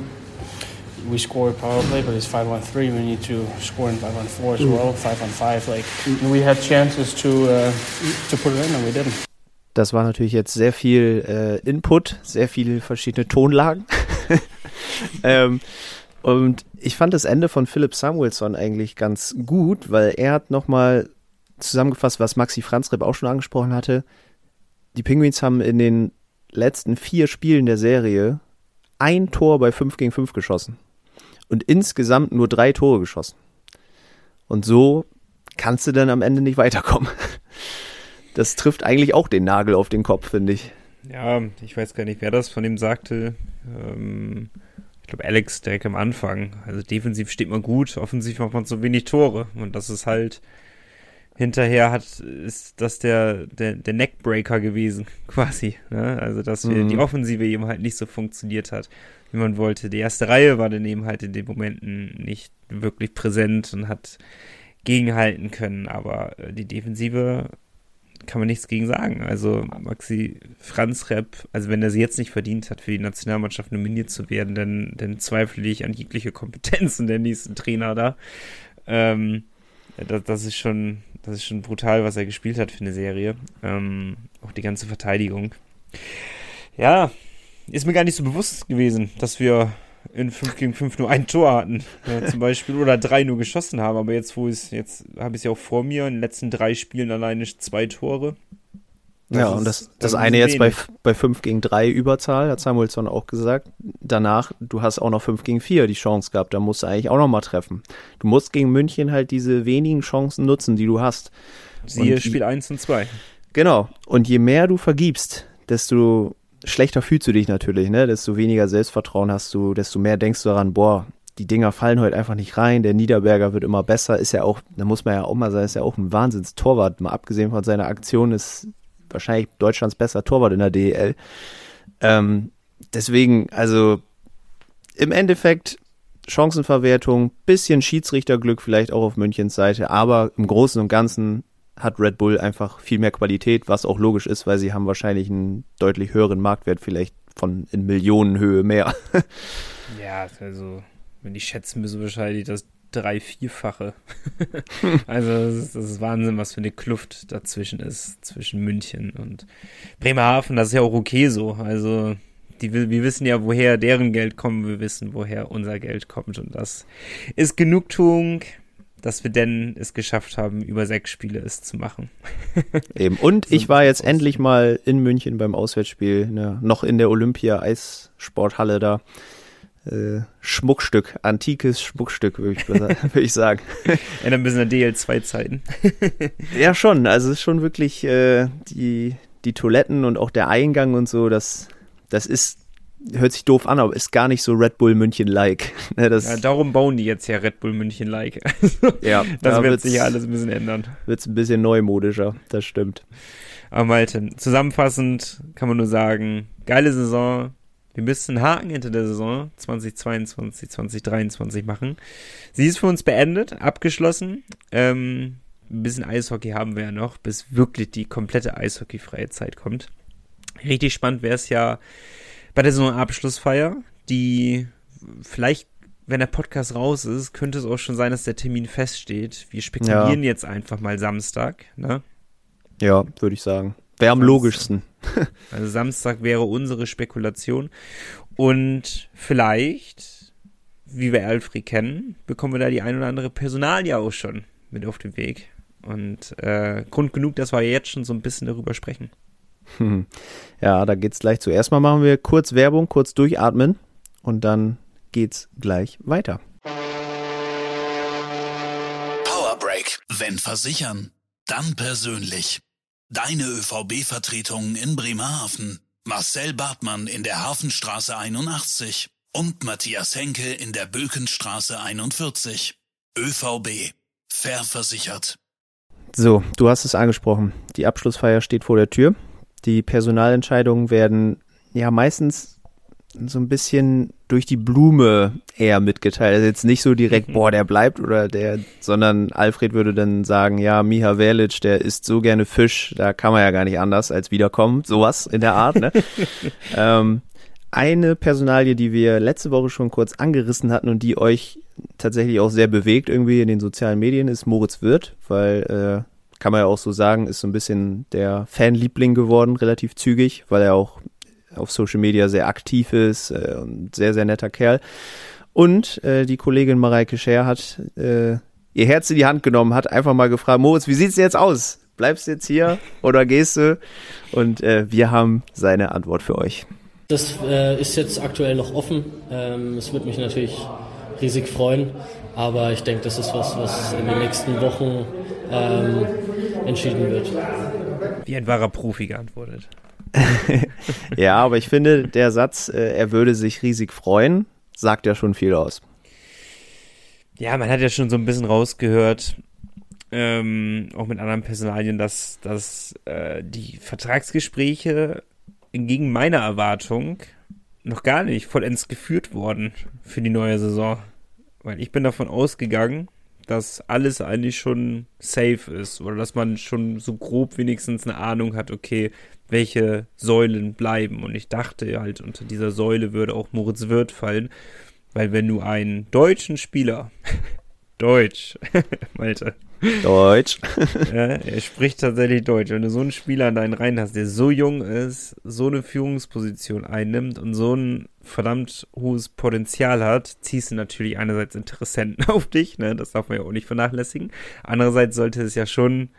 we scored power play, but it's five on three. We need to score in five on four as well. Five on five, like we had chances to uh, to put it in, and we didn't. Das war natürlich jetzt sehr viel äh, Input, sehr viele verschiedene Tonlagen. ähm, Und ich fand das Ende von Philipp Samuelson eigentlich ganz gut, weil er hat nochmal zusammengefasst, was Maxi Franzreb auch schon angesprochen hatte. Die Penguins haben in den letzten vier Spielen der Serie ein Tor bei 5 gegen 5 geschossen. Und insgesamt nur drei Tore geschossen. Und so kannst du dann am Ende nicht weiterkommen. Das trifft eigentlich auch den Nagel auf den Kopf, finde ich. Ja, ich weiß gar nicht, wer das von ihm sagte. Ähm, ich glaube, Alex direkt am Anfang. Also defensiv steht man gut, offensiv macht man so wenig Tore. Und das ist halt hinterher hat, ist das der, der, der Neckbreaker gewesen, quasi. Ne? Also, dass mhm. die Offensive eben halt nicht so funktioniert hat, wie man wollte. Die erste Reihe war dann eben halt in den Momenten nicht wirklich präsent und hat gegenhalten können, aber äh, die Defensive kann man nichts gegen sagen. Also Maxi Franz Repp, also wenn er sie jetzt nicht verdient hat, für die Nationalmannschaft nominiert zu werden, dann, dann zweifle ich an jegliche Kompetenzen der nächsten Trainer da. Ähm, das, das, ist schon, das ist schon brutal, was er gespielt hat für eine Serie. Ähm, auch die ganze Verteidigung. Ja, ist mir gar nicht so bewusst gewesen, dass wir in 5 gegen 5 nur ein Tor hatten, ja, zum Beispiel, oder drei nur geschossen haben. Aber jetzt, wo es, jetzt habe ich es ja auch vor mir, in den letzten drei Spielen alleine zwei Tore. Das ja, ist, und das, das, das eine jetzt bei, bei 5 gegen 3 Überzahl, hat Samuelsson auch gesagt. Danach, du hast auch noch 5 gegen 4 die Chance gehabt, da musst du eigentlich auch noch mal treffen. Du musst gegen München halt diese wenigen Chancen nutzen, die du hast. Siehe und Spiel 1 und 2. Genau. Und je mehr du vergibst, desto schlechter fühlst du dich natürlich, ne? Desto weniger Selbstvertrauen hast du, desto mehr denkst du daran, boah, die Dinger fallen heute einfach nicht rein, der Niederberger wird immer besser, ist ja auch, da muss man ja auch mal sagen, ist ja auch ein Wahnsinns-Torwart, mal abgesehen von seiner Aktion, ist wahrscheinlich Deutschlands bester Torwart in der DEL. Ähm, deswegen, also im Endeffekt Chancenverwertung, bisschen Schiedsrichterglück vielleicht auch auf Münchens Seite, aber im Großen und Ganzen hat Red Bull einfach viel mehr Qualität, was auch logisch ist, weil sie haben wahrscheinlich einen deutlich höheren Marktwert, vielleicht von in Millionenhöhe mehr. ja, also, wenn ich schätzen müsse, wahrscheinlich das drei-, vierfache. also, das ist, das ist, Wahnsinn, was für eine Kluft dazwischen ist, zwischen München und Bremerhaven. Das ist ja auch okay so. Also, die, wir wissen ja, woher deren Geld kommt, wir wissen, woher unser Geld kommt. Und das ist Genugtuung dass wir denn es geschafft haben, über sechs Spiele es zu machen. Eben. Und ich war jetzt endlich mal in München beim Auswärtsspiel, ne, noch in der Olympia-Eissporthalle da. Äh, Schmuckstück, antikes Schmuckstück, würde ich, würd ich sagen. ja, dann bisschen an DL2-Zeiten. ja, schon. Also es ist schon wirklich äh, die, die Toiletten und auch der Eingang und so, das, das ist hört sich doof an, aber ist gar nicht so Red Bull München-like. Ne, ja, darum bauen die jetzt ja Red Bull München-like. ja, das da wird sich ja alles ein bisschen ändern. Wird es ein bisschen neumodischer, das stimmt. Aber Malte, zusammenfassend kann man nur sagen, geile Saison. Wir müssen einen Haken hinter der Saison 2022, 2023 machen. Sie ist für uns beendet, abgeschlossen. Ähm, ein bisschen Eishockey haben wir ja noch, bis wirklich die komplette Eishockeyfreie Zeit kommt. Richtig spannend wäre es ja, bei der Saisonabschlussfeier, die vielleicht, wenn der Podcast raus ist, könnte es auch schon sein, dass der Termin feststeht. Wir spekulieren ja. jetzt einfach mal Samstag, ne? Ja, würde ich sagen. Wäre am logischsten. also Samstag wäre unsere Spekulation. Und vielleicht, wie wir Alfred kennen, bekommen wir da die ein oder andere Personalie auch schon mit auf den Weg. Und äh, Grund genug, dass wir jetzt schon so ein bisschen darüber sprechen. Ja, da geht's gleich zu. Erstmal machen wir kurz Werbung, kurz durchatmen und dann geht's gleich weiter. Powerbreak. Wenn versichern, dann persönlich. Deine ÖVB-Vertretung in Bremerhaven. Marcel Bartmann in der Hafenstraße 81 und Matthias Henke in der Bökenstraße 41. ÖVB. Fair versichert. So, du hast es angesprochen. Die Abschlussfeier steht vor der Tür. Die Personalentscheidungen werden ja meistens so ein bisschen durch die Blume eher mitgeteilt. Also jetzt nicht so direkt, mhm. boah, der bleibt oder der, sondern Alfred würde dann sagen, ja, Miha Verlic, der isst so gerne Fisch, da kann man ja gar nicht anders als wiederkommen. Sowas in der Art, ne? ähm, eine Personalie, die wir letzte Woche schon kurz angerissen hatten und die euch tatsächlich auch sehr bewegt irgendwie in den sozialen Medien, ist Moritz Wirth, weil äh, kann man ja auch so sagen, ist so ein bisschen der Fanliebling geworden, relativ zügig, weil er auch auf Social Media sehr aktiv ist äh, und sehr, sehr netter Kerl. Und äh, die Kollegin Mareike Scher hat äh, ihr Herz in die Hand genommen, hat einfach mal gefragt, Moritz, wie sieht's jetzt aus? Bleibst du jetzt hier oder gehst du? Und äh, wir haben seine Antwort für euch. Das äh, ist jetzt aktuell noch offen. Ähm, es wird mich natürlich riesig freuen, aber ich denke, das ist was, was in den nächsten Wochen ähm, entschieden wird. Wie ein wahrer Profi geantwortet. ja, aber ich finde, der Satz, äh, er würde sich riesig freuen, sagt ja schon viel aus. Ja, man hat ja schon so ein bisschen rausgehört, ähm, auch mit anderen Personalien, dass, dass äh, die Vertragsgespräche gegen meine Erwartung noch gar nicht vollends geführt worden für die neue Saison. Weil ich bin davon ausgegangen, dass alles eigentlich schon safe ist oder dass man schon so grob wenigstens eine Ahnung hat, okay, welche Säulen bleiben. Und ich dachte halt, unter dieser Säule würde auch Moritz Wirth fallen, weil wenn du einen deutschen Spieler, Deutsch, Malte, Deutsch. ja, er spricht tatsächlich Deutsch. Wenn du so einen Spieler in deinen Reihen hast, der so jung ist, so eine Führungsposition einnimmt und so ein verdammt hohes Potenzial hat, ziehst du natürlich einerseits Interessenten auf dich, ne? das darf man ja auch nicht vernachlässigen. Andererseits sollte es ja schon,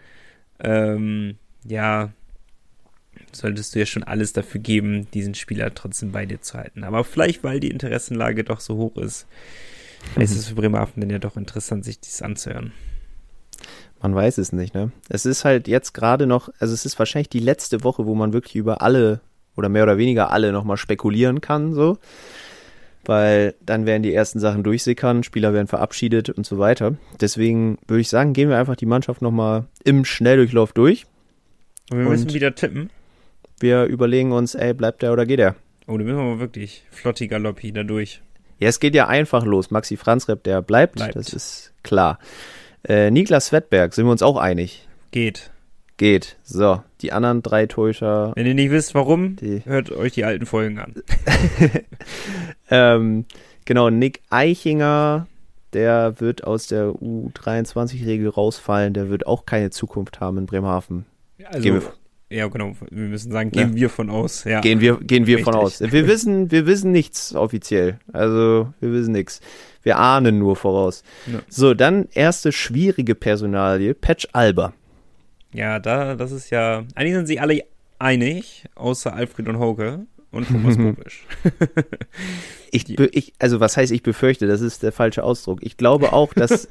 ähm, ja, solltest du ja schon alles dafür geben, diesen Spieler trotzdem bei dir zu halten. Aber vielleicht, weil die Interessenlage doch so hoch ist, mhm. ist es für Bremerhaven dann ja doch interessant, sich dies anzuhören. Man weiß es nicht, ne? Es ist halt jetzt gerade noch, also es ist wahrscheinlich die letzte Woche, wo man wirklich über alle oder mehr oder weniger alle nochmal spekulieren kann, so. Weil dann werden die ersten Sachen durchsickern, Spieler werden verabschiedet und so weiter. Deswegen würde ich sagen, gehen wir einfach die Mannschaft nochmal im Schnelldurchlauf durch. Und wir müssen wieder tippen. Wir überlegen uns, ey, bleibt der oder geht er? Oh, da müssen wir mal wirklich flotti galoppi da durch. Ja, es geht ja einfach los. Maxi Franzrep, der bleibt, bleibt. das ist klar. Äh, Niklas Wettberg, sind wir uns auch einig? Geht. Geht. So, die anderen drei Torhüter. Wenn ihr nicht wisst, warum, die. hört euch die alten Folgen an. ähm, genau, Nick Eichinger, der wird aus der U23-Regel rausfallen. Der wird auch keine Zukunft haben in Bremerhaven. Also, Gehen wir ja, genau. Wir müssen sagen, gehen ja. wir von aus. Ja. Gehen wir, gehen wir von aus. Wir wissen, wir wissen nichts offiziell. Also, wir wissen nichts. Wir ahnen nur voraus. Ja. So, dann erste schwierige Personalie, Patch Alba. Ja, da, das ist ja, eigentlich sind sie alle einig, außer Alfred und Hoke und Thomas Kopisch. ich, ich, also was heißt ich befürchte, das ist der falsche Ausdruck. Ich glaube auch, dass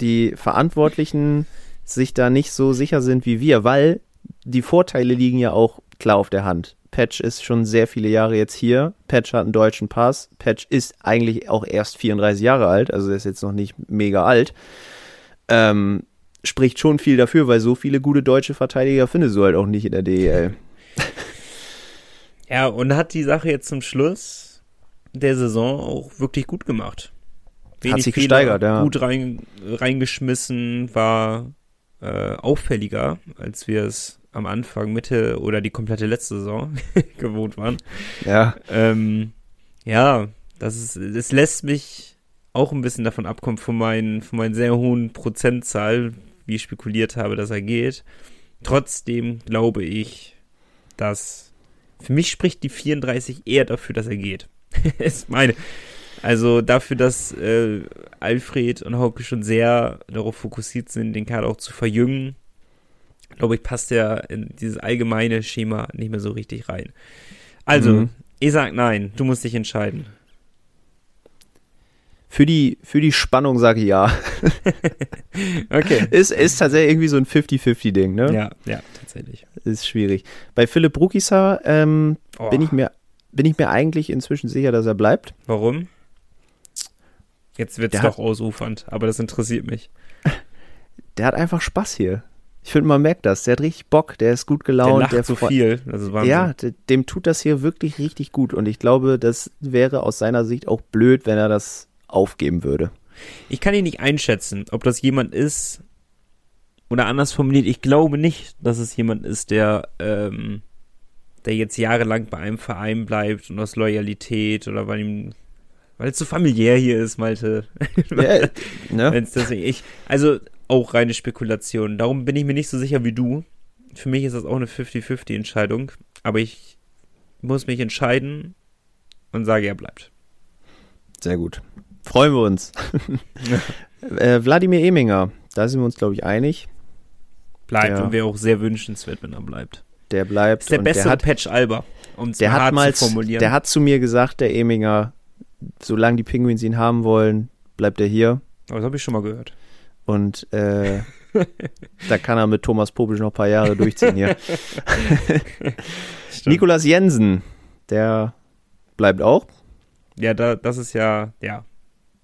die Verantwortlichen sich da nicht so sicher sind wie wir, weil die Vorteile liegen ja auch klar auf der Hand. Patch ist schon sehr viele Jahre jetzt hier. Patch hat einen deutschen Pass. Patch ist eigentlich auch erst 34 Jahre alt, also er ist jetzt noch nicht mega alt. Ähm, spricht schon viel dafür, weil so viele gute deutsche Verteidiger findest du halt auch nicht in der DEL. Ja, und hat die Sache jetzt zum Schluss der Saison auch wirklich gut gemacht. Wenig hat sich gesteigert, ja. Gut rein, reingeschmissen, war äh, auffälliger, als wir es am Anfang, Mitte oder die komplette letzte Saison gewohnt waren. Ja. Ähm, ja, das ist, das lässt mich auch ein bisschen davon abkommen, von meinen, von meinen sehr hohen Prozentzahl, wie ich spekuliert habe, dass er geht. Trotzdem glaube ich, dass für mich spricht die 34 eher dafür, dass er geht. ist meine. Also dafür, dass äh, Alfred und Hauke schon sehr darauf fokussiert sind, den Kader auch zu verjüngen, glaube ich, passt der in dieses allgemeine Schema nicht mehr so richtig rein. Also, mhm. ich sag nein, du musst dich entscheiden. Für die, für die Spannung sage ich ja. okay. Ist, ist tatsächlich irgendwie so ein 50-50-Ding, ne? Ja, ja, tatsächlich. Ist schwierig. Bei Philipp Rukisa ähm, oh. bin, ich mir, bin ich mir eigentlich inzwischen sicher, dass er bleibt. Warum? Jetzt wird es doch ausufernd, aber das interessiert mich. Der hat einfach Spaß hier. Ich finde, man merkt das. Der hat richtig Bock, der ist gut gelaunt. Der lacht der so viel. Das ist Wahnsinn. Ja, dem tut das hier wirklich richtig gut. Und ich glaube, das wäre aus seiner Sicht auch blöd, wenn er das aufgeben würde. Ich kann ihn nicht einschätzen, ob das jemand ist, oder anders formuliert, ich glaube nicht, dass es jemand ist, der, ähm, der jetzt jahrelang bei einem Verein bleibt und aus Loyalität oder weil ihm weil es so familiär hier ist, Malte. Ja, ne? Wenn's deswegen, ich, also auch reine Spekulation. Darum bin ich mir nicht so sicher wie du. Für mich ist das auch eine 50-50-Entscheidung. Aber ich muss mich entscheiden und sage, er bleibt. Sehr gut. Freuen wir uns. äh, Wladimir Eminger, da sind wir uns, glaube ich, einig. Bleibt ja. und wäre auch sehr wünschenswert, wenn er bleibt. Der bleibt. Ist der beste Patch Alba, um es hat mal zu formulieren. Der hat zu mir gesagt, der Eminger, solange die Penguins ihn haben wollen, bleibt er hier. Aber das habe ich schon mal gehört. Und äh, da kann er mit Thomas Popisch noch ein paar Jahre durchziehen hier. Nikolas Jensen, der bleibt auch. Ja, da, das ist ja, ja,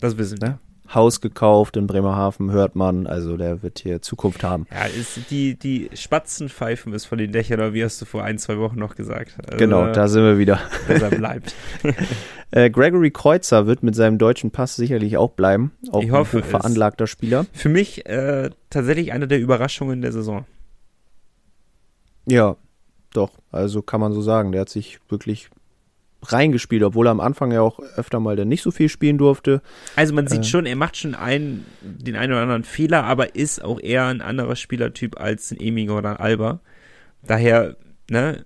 das wissen wir. Ja. Haus gekauft in Bremerhaven, hört man. Also der wird hier Zukunft haben. Ja, ist die, die Spatzen pfeifen ist von den Dächern, oder wie hast du vor ein, zwei Wochen noch gesagt? Also, genau, da sind wir wieder. Dass er bleibt. äh, Gregory Kreuzer wird mit seinem deutschen Pass sicherlich auch bleiben. Auch ich hoffe ein veranlagter Spieler. Für mich äh, tatsächlich eine der Überraschungen der Saison. Ja, doch. Also kann man so sagen. Der hat sich wirklich reingespielt, obwohl er am Anfang ja auch öfter mal dann nicht so viel spielen durfte. Also man sieht äh, schon, er macht schon einen, den einen oder anderen Fehler, aber ist auch eher ein anderer Spielertyp als ein Eminger oder ein Alba. Daher, ne,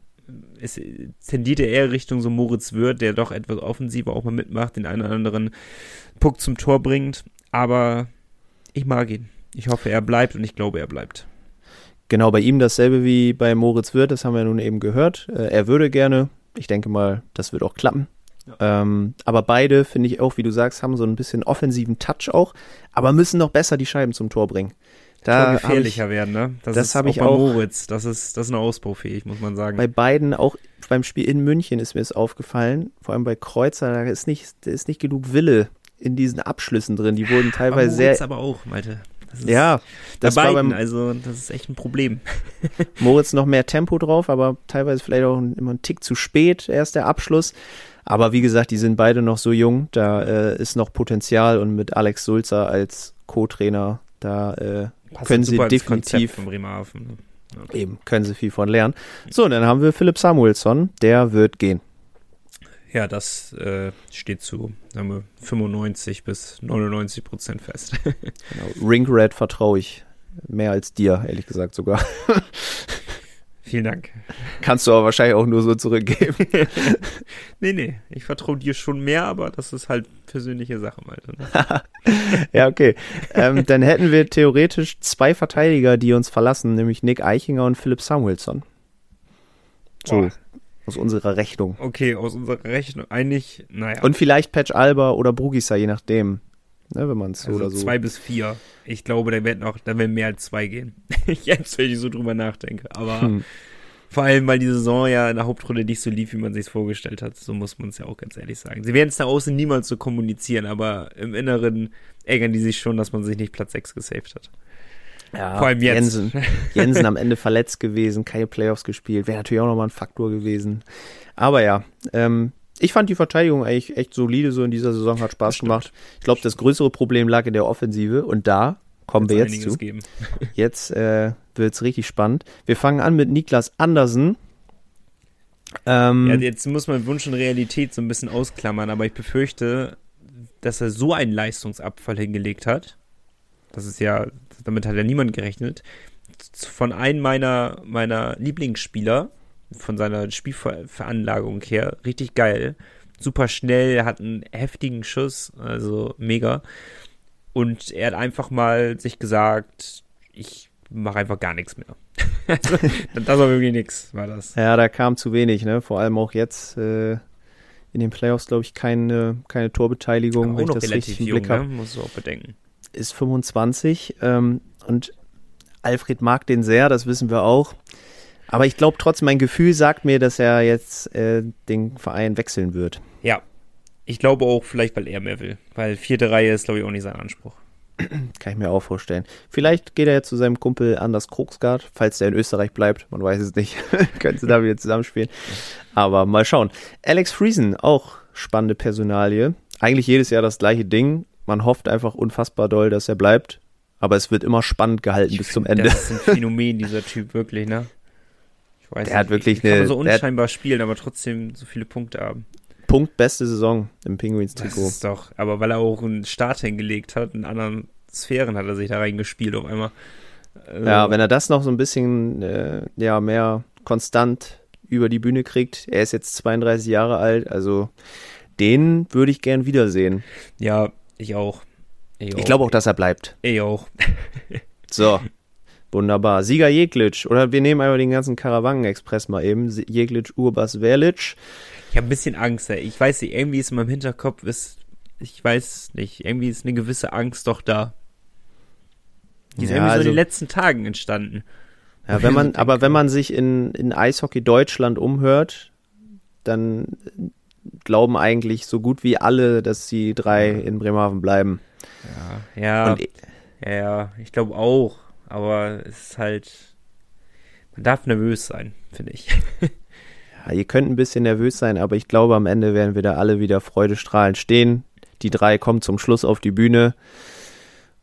es tendiert er eher Richtung so Moritz Wirth, der doch etwas offensiver auch mal mitmacht, den einen oder anderen Puck zum Tor bringt. Aber ich mag ihn. Ich hoffe, er bleibt und ich glaube, er bleibt. Genau, bei ihm dasselbe wie bei Moritz Wirth, das haben wir nun eben gehört. Äh, er würde gerne, ich denke mal, das wird auch klappen. Ja. Ähm, aber beide, finde ich auch, wie du sagst, haben so ein bisschen offensiven Touch auch, aber müssen noch besser die Scheiben zum Tor bringen. Da gefährlicher ich, werden, ne? Das, das habe ich auch. Moritz, das ist, das ist eine ausbaufähig, muss man sagen. Bei beiden, auch beim Spiel in München ist mir es aufgefallen, vor allem bei Kreuzer, da ist nicht, da ist nicht genug Wille in diesen Abschlüssen drin. Die wurden teilweise aber Moritz sehr. aber auch, Malte. Ja, das bei beiden, war beim, also das ist echt ein Problem. Moritz noch mehr Tempo drauf, aber teilweise vielleicht auch immer ein Tick zu spät erst der Abschluss. Aber wie gesagt, die sind beide noch so jung, da äh, ist noch Potenzial und mit Alex Sulzer als Co-Trainer, da äh, können sie definitiv von Bremerhaven. Ne? Okay. Eben, können sie viel von lernen. So, und dann haben wir Philipp Samuelsson, der wird gehen. Ja, das äh, steht zu sagen wir, 95 bis 99 Prozent fest. genau. Ring Red vertraue ich mehr als dir, ehrlich gesagt sogar. Vielen Dank. Kannst du aber wahrscheinlich auch nur so zurückgeben. nee, nee, ich vertraue dir schon mehr, aber das ist halt persönliche Sache, Malte. Ne? ja, okay. Ähm, dann hätten wir theoretisch zwei Verteidiger, die uns verlassen, nämlich Nick Eichinger und Philipp Samuelsson. So, Boah. Aus unserer Rechnung. Okay, aus unserer Rechnung. Eigentlich, naja. Und vielleicht Patch Alba oder Brugisa, je nachdem. Ne, wenn man es so also oder so. Zwei bis vier. Ich glaube, da werden auch, da werden mehr als zwei gehen. Jetzt, wenn ich so drüber nachdenke. Aber hm. vor allem, weil die Saison ja in der Hauptrunde nicht so lief, wie man sich vorgestellt hat. So muss man es ja auch ganz ehrlich sagen. Sie werden es nach außen niemals so kommunizieren, aber im Inneren ärgern die sich schon, dass man sich nicht Platz 6 gesaved hat. Ja, Vor allem jetzt. Jensen, Jensen am Ende verletzt gewesen, keine Playoffs gespielt. Wäre natürlich auch nochmal ein Faktor gewesen. Aber ja, ähm, ich fand die Verteidigung eigentlich echt solide so in dieser Saison, hat Spaß gemacht. Ich glaube, das größere Problem lag in der Offensive und da kommen wir jetzt zu. Geben. Jetzt äh, wird es richtig spannend. Wir fangen an mit Niklas Andersen. Ähm, ja, jetzt muss man Wunsch und Realität so ein bisschen ausklammern, aber ich befürchte, dass er so einen Leistungsabfall hingelegt hat. Das ist ja damit hat ja niemand gerechnet, von einem meiner, meiner Lieblingsspieler, von seiner Spielveranlagung her, richtig geil. Super schnell, hat einen heftigen Schuss, also mega. Und er hat einfach mal sich gesagt, ich mache einfach gar nichts mehr. Also, das war wirklich nichts, war das. Ja, da kam zu wenig, ne? Vor allem auch jetzt äh, in den Playoffs, glaube ich, keine, keine Torbeteiligung, Aber wenn ich das richtig im Blick habe. Ne? Muss auch bedenken ist 25 ähm, und Alfred mag den sehr, das wissen wir auch. Aber ich glaube trotzdem, mein Gefühl sagt mir, dass er jetzt äh, den Verein wechseln wird. Ja, ich glaube auch, vielleicht weil er mehr will. Weil vierte Reihe ist, glaube ich, auch nicht sein Anspruch. Kann ich mir auch vorstellen. Vielleicht geht er jetzt zu seinem Kumpel Anders Krogsgard, falls der in Österreich bleibt. Man weiß es nicht. Können sie da wieder zusammenspielen. Aber mal schauen. Alex Friesen, auch spannende Personalie. Eigentlich jedes Jahr das gleiche Ding. Man hofft einfach unfassbar doll, dass er bleibt. Aber es wird immer spannend gehalten ich bis zum Ende. Das ist ein Phänomen, dieser Typ, wirklich, ne? Ich weiß der nicht, hat wirklich kann eine. so unscheinbar spielen, aber trotzdem so viele Punkte haben. Punkt beste Saison im Penguins-Trikot. Das ist doch, aber weil er auch einen Start hingelegt hat, in anderen Sphären hat er sich da reingespielt auf einmal. Also, ja, wenn er das noch so ein bisschen äh, ja, mehr konstant über die Bühne kriegt. Er ist jetzt 32 Jahre alt, also den würde ich gern wiedersehen. Ja, Ich auch. Ich, ich glaube auch, dass er bleibt. Ich auch. so. Wunderbar. Sieger Jeglitsch. Oder wir nehmen einmal den ganzen Karawangen-Express mal eben. Jeglitsch, Urbas, Verlic. Ich habe ein bisschen Angst, ey. Ich weiß nicht, irgendwie ist in meinem Hinterkopf, ist, ich weiß nicht, irgendwie ist eine gewisse Angst doch da. Die ist ja, irgendwie so also, in den letzten Tagen entstanden. Ja, wenn man, aber wenn man sich in, in Eishockey Deutschland umhört, dann glauben eigentlich so gut wie alle, dass die drei in Bremerhaven bleiben. Ja, ja, Und, ja, ja ich glaube auch. Aber es ist halt, man darf nervös sein, finde ich. ja, ihr könnt ein bisschen nervös sein, aber ich glaube, am Ende werden wir da alle wieder freudestrahlend stehen. Die drei kommen zum Schluss auf die Bühne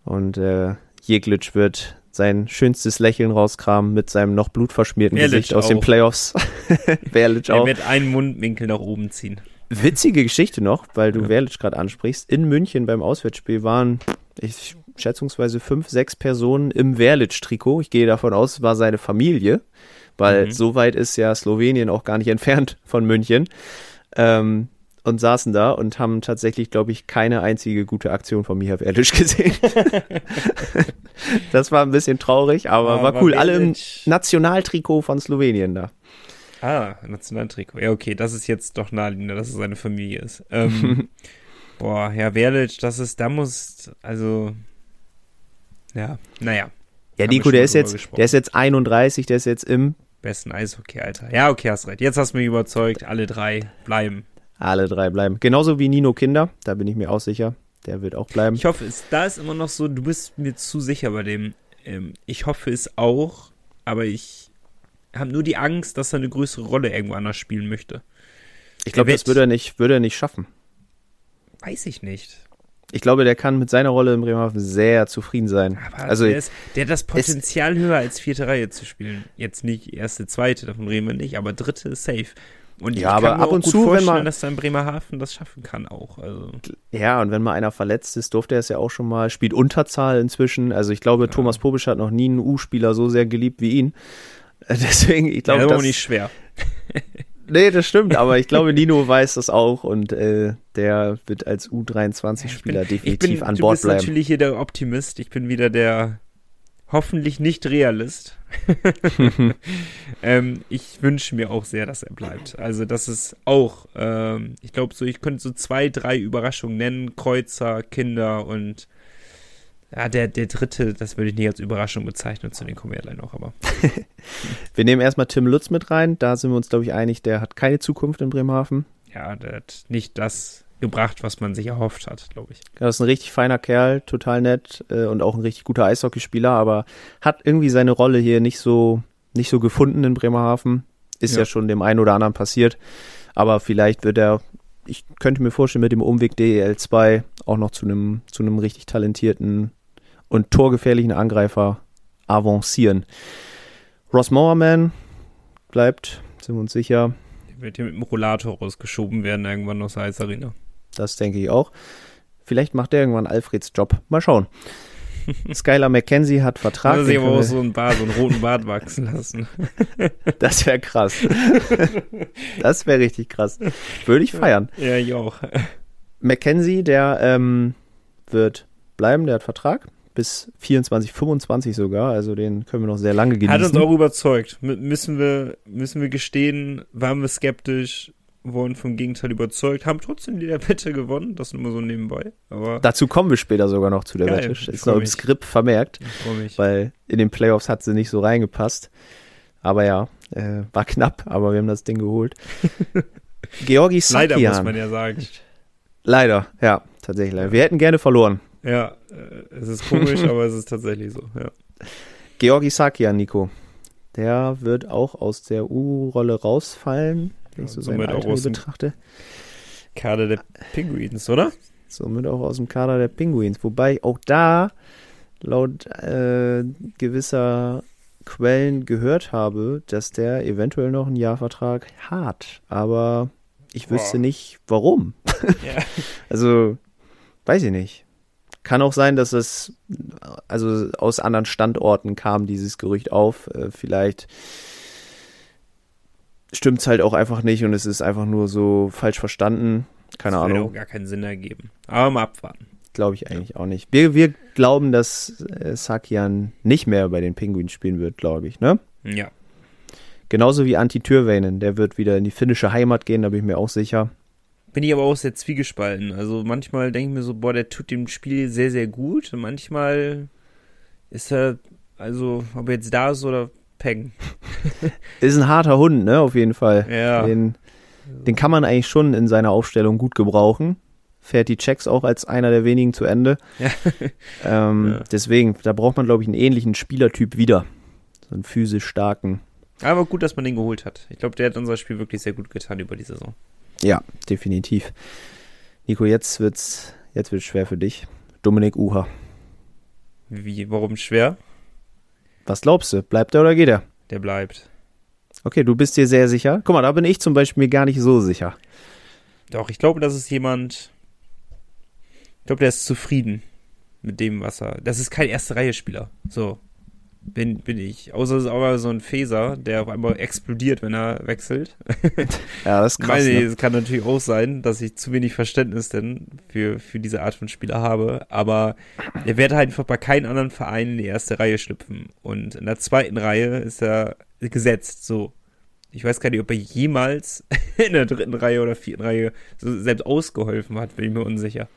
und äh, Jeglitsch wird sein schönstes Lächeln rauskramen mit seinem noch blutverschmierten Verlic Gesicht aus auch. den Playoffs. Verlic auch. Er wird einen Mundwinkel nach oben ziehen. Witzige Geschichte noch, weil du ja. Verlic gerade ansprichst. In München beim Auswärtsspiel waren, ich schätzungsweise fünf, sechs Personen im Verlic-Trikot. Ich gehe davon aus, es war seine Familie, weil mhm. so weit ist ja Slowenien auch gar nicht entfernt von München. Ähm, und saßen da und haben tatsächlich, glaube ich, keine einzige gute Aktion von Miha Verlic gesehen. das war ein bisschen traurig, aber ja, war cool. Alle im Nationaltrikot von Slowenien da. Ah, Nationaltrikot. Ja, okay, das ist jetzt doch naheliegender, dass es seine Familie ist. Ähm, boah, Herr Verlic, das ist, da muss, also, ja, naja. Ja, Nico, der ist jetzt, der ist jetzt 31, der ist jetzt im besten Eishockey, Alter. Ja, okay, hast recht. Jetzt hast du mich überzeugt, alle drei bleiben. Alle drei bleiben. Genauso wie Nino Kinder, da bin ich mir auch sicher. Der wird auch bleiben. Ich hoffe, es, da ist immer noch so, du bist mir zu sicher bei dem. Ähm, ich hoffe es auch, aber ich habe nur die Angst, dass er eine größere Rolle irgendwo anders spielen möchte. Ich glaube, das würde er, nicht, würde er nicht schaffen. Weiß ich nicht. Ich glaube, der kann mit seiner Rolle im Bremerhaven sehr zufrieden sein. Aber also der, ist, der hat das Potenzial höher als vierte Reihe zu spielen. Jetzt nicht erste, zweite, davon reden wir nicht, aber dritte ist safe. Und ja, aber ab und zu, wenn man, dass dann Bremerhaven das schaffen kann auch. Also. Ja, und wenn mal einer verletzt ist, durfte er es ja auch schon mal, spielt Unterzahl inzwischen. Also ich glaube, ja. Thomas Pobisch hat noch nie einen U-Spieler so sehr geliebt wie ihn. Deswegen, ich glaube, ja, das ist nicht schwer. nee, das stimmt, aber ich glaube, Nino weiß das auch und äh, der wird als U23-Spieler definitiv bin, an Bord bleiben. Du bist natürlich hier der Optimist. Ich bin wieder der hoffentlich nicht Realist. ähm, ich wünsche mir auch sehr, dass er bleibt. Also das ist auch, ähm, ich glaube so, ich könnte so zwei, drei Überraschungen nennen. Kreuzer, Kinder und ja, der, der dritte, das würde ich nicht als Überraschung bezeichnen, zu den kommen wir ja noch, aber. wir nehmen erstmal Tim Lutz mit rein, da sind wir uns, glaube ich, einig, der hat keine Zukunft in Bremerhaven. Ja, der hat nicht das gebracht, was man sich erhofft hat, glaube ich. Das ist ein richtig feiner Kerl, total nett äh, und auch ein richtig guter Eishockeyspieler, aber hat irgendwie seine Rolle hier nicht so, nicht so gefunden in Bremerhaven. Ist ja. ja schon dem einen oder anderen passiert. Aber vielleicht wird er, ich könnte mir vorstellen, mit dem Umweg DEL 2 auch noch zu einem, zu einem richtig talentierten und torgefährlichen Angreifer avancieren. Ross Mowerman bleibt, sind wir uns sicher. Der wird hier mit dem Rollator rausgeschoben werden, irgendwann aus der Eisarena. Das denke ich auch. Vielleicht macht er irgendwann Alfreds Job. Mal schauen. Skylar McKenzie hat Vertrag. Oder sie aber auch so einen Bart, so einen roten Bart wachsen lassen. das wäre krass. das wäre richtig krass. Würde ich feiern. Ja, ich auch. McKenzie, der ähm, wird bleiben, der hat Vertrag. Bis 24, 25 sogar. Also den können wir noch sehr lange genießen. Hat uns auch überzeugt. M müssen wir, müssen wir gestehen, waren wir skeptisch wurden vom Gegenteil überzeugt, haben trotzdem die der Wette gewonnen, das nur so nebenbei. Aber Dazu kommen wir später sogar noch zu der geil, Wette. Ist noch im Skript vermerkt, weil in den Playoffs hat sie nicht so reingepasst. Aber ja, äh, war knapp, aber wir haben das Ding geholt. Georgi Sakian. Leider muss man ja sagen. Leider, ja, tatsächlich. Leider. Wir hätten gerne verloren. Ja, äh, es ist komisch, aber es ist tatsächlich so, ja. Georgi Sakian, Nico. Der wird auch aus der U-Rolle rausfallen wenn ich so sein Alter hier betrachte. Kader der Pinguins, oder? Somit auch aus dem Kader der Pinguins. Wobei auch da laut äh, gewisser Quellen gehört habe, dass der eventuell noch einen Jahrvertrag hat. Aber ich wüsste Boah. nicht, warum. Ja. also, weiß ich nicht. Kann auch sein, dass es also aus anderen Standorten kam dieses Gerücht auf. Äh, vielleicht stimmt es halt auch einfach nicht und es ist einfach nur so falsch verstanden. Keine das Ahnung. Das auch gar keinen Sinn ergeben. Aber mal abwarten. glaube ich eigentlich auch nicht. Wir, wir glauben, dass äh, Sakian nicht mehr bei den Penguins spielen wird, glaube ich, ne? Ja. Genauso wie Antti Tyrväinen, der wird wieder in die finnische Heimat gehen, da bin ich mir auch sicher. Bin ich aber auch sehr zwiegespalten. Also manchmal denke ich mir so, boah, der tut dem Spiel sehr, sehr gut. Und manchmal ist er, also, ob er jetzt da ist oder Peng. ist ein harter Hund, ne, auf jeden Fall. Ja. Den, den kann man eigentlich schon in seiner Aufstellung gut gebrauchen. Fährt die Checks auch als einer der wenigen zu Ende. Ja. Ähm, Ja. Deswegen, da braucht man, glaube ich, einen ähnlichen Spielertyp wieder. So einen physisch starken. Aber gut, dass man den geholt hat. Ich glaube, der hat unser Spiel wirklich sehr gut getan über die Saison. Ja, definitiv. Nico, jetzt wird's, jetzt wird's schwer für dich. Dominik Uha. Wie, warum schwer? Was glaubst du? Bleibt er oder geht er? Der bleibt. Okay, du bist dir sehr sicher. Guck mal, da bin ich zum Beispiel mir gar nicht so sicher. Doch, ich glaube, das ist jemand. Ich glaube, der ist zufrieden mit dem, was er. Das ist kein erste Reihe-Spieler. So. Bin, bin ich. Außer es ist aber so ein Phaser, der auf einmal explodiert, wenn er wechselt. Ja, das ist krass. Ich, Ne? Es kann natürlich auch sein, dass ich zu wenig Verständnis denn für, für diese Art von Spieler habe. Aber er wird halt einfach bei keinem anderen Verein in die erste Reihe schlüpfen. Und in der zweiten Reihe ist er gesetzt. So. Ich weiß gar nicht, ob er jemals in der dritten Reihe oder vierten Reihe so selbst ausgeholfen hat, bin ich mir unsicher.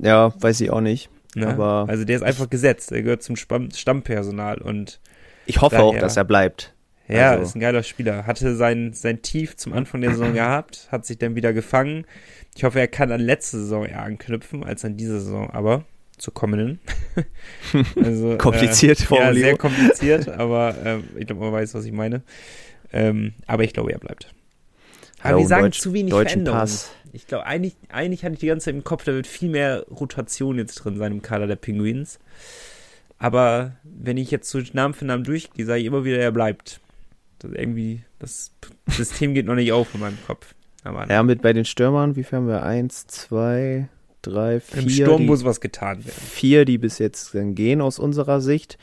Ja, weiß ich auch nicht. Ne? Aber also der ist einfach gesetzt. Er gehört zum Stamm Stammpersonal und ich hoffe auch, dass er bleibt. ja, Also- ist ein geiler Spieler. Hatte sein, sein Tief zum Anfang der Saison gehabt, hat sich dann wieder gefangen. Ich hoffe, er kann an letzte Saison eher anknüpfen als an diese Saison, aber zur kommenden. also, Komplizierte äh, Ja, sehr kompliziert, aber ähm, ich glaube, man weiß, was ich meine. Ähm, aber ich glaube, er bleibt. Aber Ja, wir sagen Deutsch- zu wenig deutschen Veränderungen. Pass. Ich glaube, eigentlich, eigentlich hatte ich die ganze Zeit im Kopf, da wird viel mehr Rotation jetzt drin sein im Kader der Penguins. Aber wenn ich jetzt so Namen für Namen durchgehe, sage ich immer wieder, er bleibt. Das irgendwie, das System geht noch nicht auf in meinem Kopf. Aber Ja, mit bei den Stürmern, wie viel haben wir? Eins, zwei, drei, vier. im Sturm die, muss was getan werden. vier, die bis jetzt dann gehen aus unserer Sicht.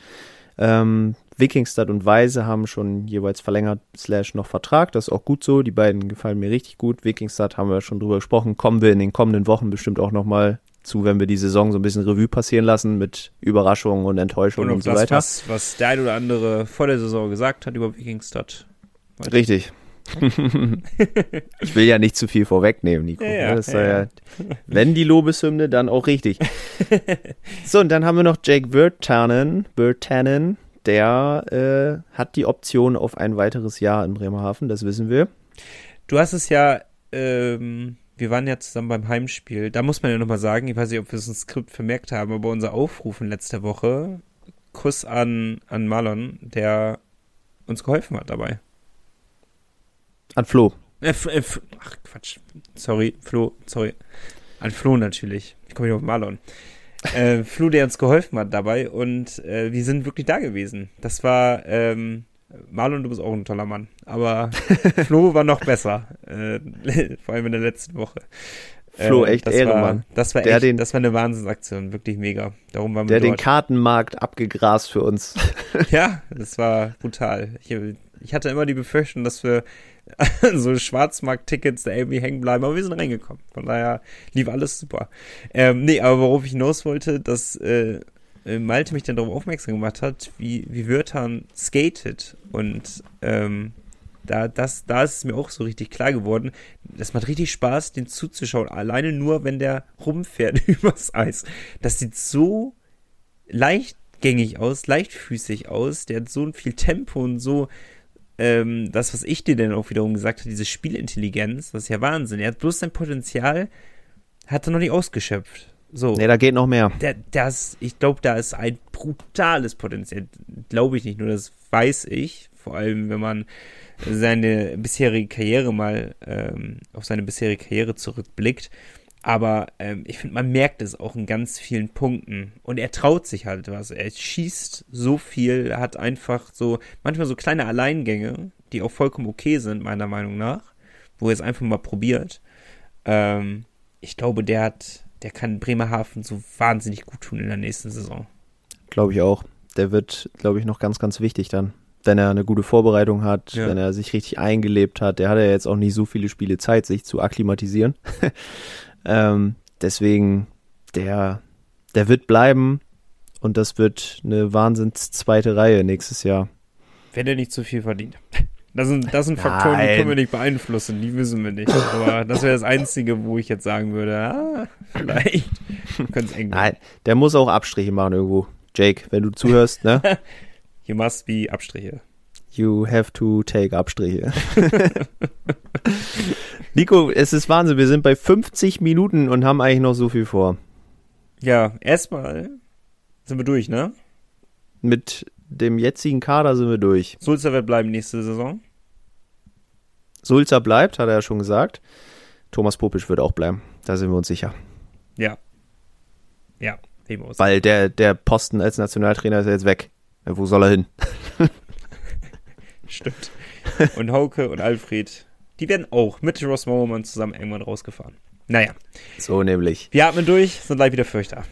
Ähm, Wikingstad und Weise haben schon jeweils verlängert slash noch Vertrag. Das ist auch gut so. Die beiden gefallen mir richtig gut. Wikingstad haben wir schon drüber gesprochen. Kommen wir in den kommenden Wochen bestimmt auch nochmal zu, wenn wir die Saison so ein bisschen Revue passieren lassen mit Überraschungen und Enttäuschungen Und und, so das, weiter. was, was der ein oder andere vor der Saison gesagt hat über Wikingstad. Richtig. ich will ja nicht zu viel vorwegnehmen, Nico. Ja, soll ja, ja, wenn die Lobeshymne, dann auch richtig. so, und dann haben wir noch Jake Virtanen, Virtanen, der äh, hat die Option auf ein weiteres Jahr in Bremerhaven, das wissen wir. Du hast es ja, ähm, wir waren ja zusammen beim Heimspiel. Da muss man ja nochmal sagen, ich weiß nicht, ob wir es im Skript vermerkt haben, aber unser Aufruf in letzter Woche, Kuss an, an Marlon, der uns geholfen hat dabei. An Flo. Äh, äh, ach Quatsch, sorry, Flo, sorry. An Flo natürlich. Ich komme nicht auf Marlon. Äh, Flo, der uns geholfen hat dabei und äh, wir sind wirklich da gewesen. Das war, ähm, Marlon, du bist auch ein toller Mann, aber Flo war noch besser, äh, vor allem in der letzten Woche. Flo, Äh, echt das Ehrenmann. War, das war Der echt, den- das war eine Wahnsinnsaktion, wirklich mega. Darum waren Der wir den dort. Kartenmarkt abgegrast für uns. Ja, das war brutal. Ich, ich hatte immer die Befürchtung, dass wir so Schwarzmarkt-Tickets da irgendwie hängen bleiben, aber wir sind reingekommen. Von daher lief alles super. Ähm, nee, aber worauf ich hinaus wollte, dass äh, äh, Malte mich dann darauf aufmerksam gemacht hat, wie, wie Wörtern skatet. Und ähm, da, das, da ist es mir auch so richtig klar geworden. Das macht richtig Spaß, den zuzuschauen. Alleine nur, wenn der rumfährt übers Eis. Das sieht so leichtgängig aus, leichtfüßig aus. Der hat so viel Tempo und so ähm, das, was ich dir dann auch wiederum gesagt habe, diese Spielintelligenz, das ist ja Wahnsinn. Er hat bloß sein Potenzial, hat er noch nicht ausgeschöpft. So. Nee, da geht noch mehr. Der, das, ich glaube, da ist ein brutales Potenzial. Glaube ich nicht, nur das weiß ich. Vor allem, wenn man seine bisherige Karriere mal ähm, auf seine bisherige Karriere zurückblickt. Aber ähm, ich finde, man merkt es auch in ganz vielen Punkten. Und er traut sich halt was. Er schießt so viel, hat einfach so, manchmal so kleine Alleingänge, die auch vollkommen okay sind, meiner Meinung nach, wo er es einfach mal probiert. Ähm, ich glaube, der hat, der kann Bremerhaven so wahnsinnig gut tun in der nächsten Saison. Glaube ich auch. Der wird, glaube ich, noch ganz, ganz wichtig dann. Wenn er eine gute Vorbereitung hat, Ja. wenn er sich richtig eingelebt hat. Der hat ja jetzt auch nicht so viele Spiele Zeit, sich zu akklimatisieren. ähm, deswegen, der, der wird bleiben und das wird eine wahnsinns zweite Reihe nächstes Jahr. Wenn er nicht zu viel verdient. Das sind, das sind Faktoren, die können wir nicht beeinflussen, die wissen wir nicht. Aber das wäre das Einzige, wo ich jetzt sagen würde, ah, vielleicht könnte es eng werden. Nein, der muss auch Abstriche machen irgendwo. Jake, wenn du zuhörst, ne? You must be Abstriche. You have to take Abstriche. Nico, es ist Wahnsinn. Wir sind bei 50 Minuten und haben eigentlich noch so viel vor. Ja, erstmal sind wir durch, ne? Mit dem jetzigen Kader sind wir durch. Sulzer wird bleiben nächste Saison. Sulzer bleibt, hat er ja schon gesagt. Thomas Popisch wird auch bleiben. Da sind wir uns sicher. Ja. Ja, sehen wir uns. Weil der, der Posten als Nationaltrainer ist ja jetzt weg. Wo soll er hin? Stimmt. Und Hauke und Alfred, die werden auch mit Ross Mowerman zusammen irgendwann rausgefahren. Naja, So nämlich. wir atmen durch, sind gleich wieder für euch da.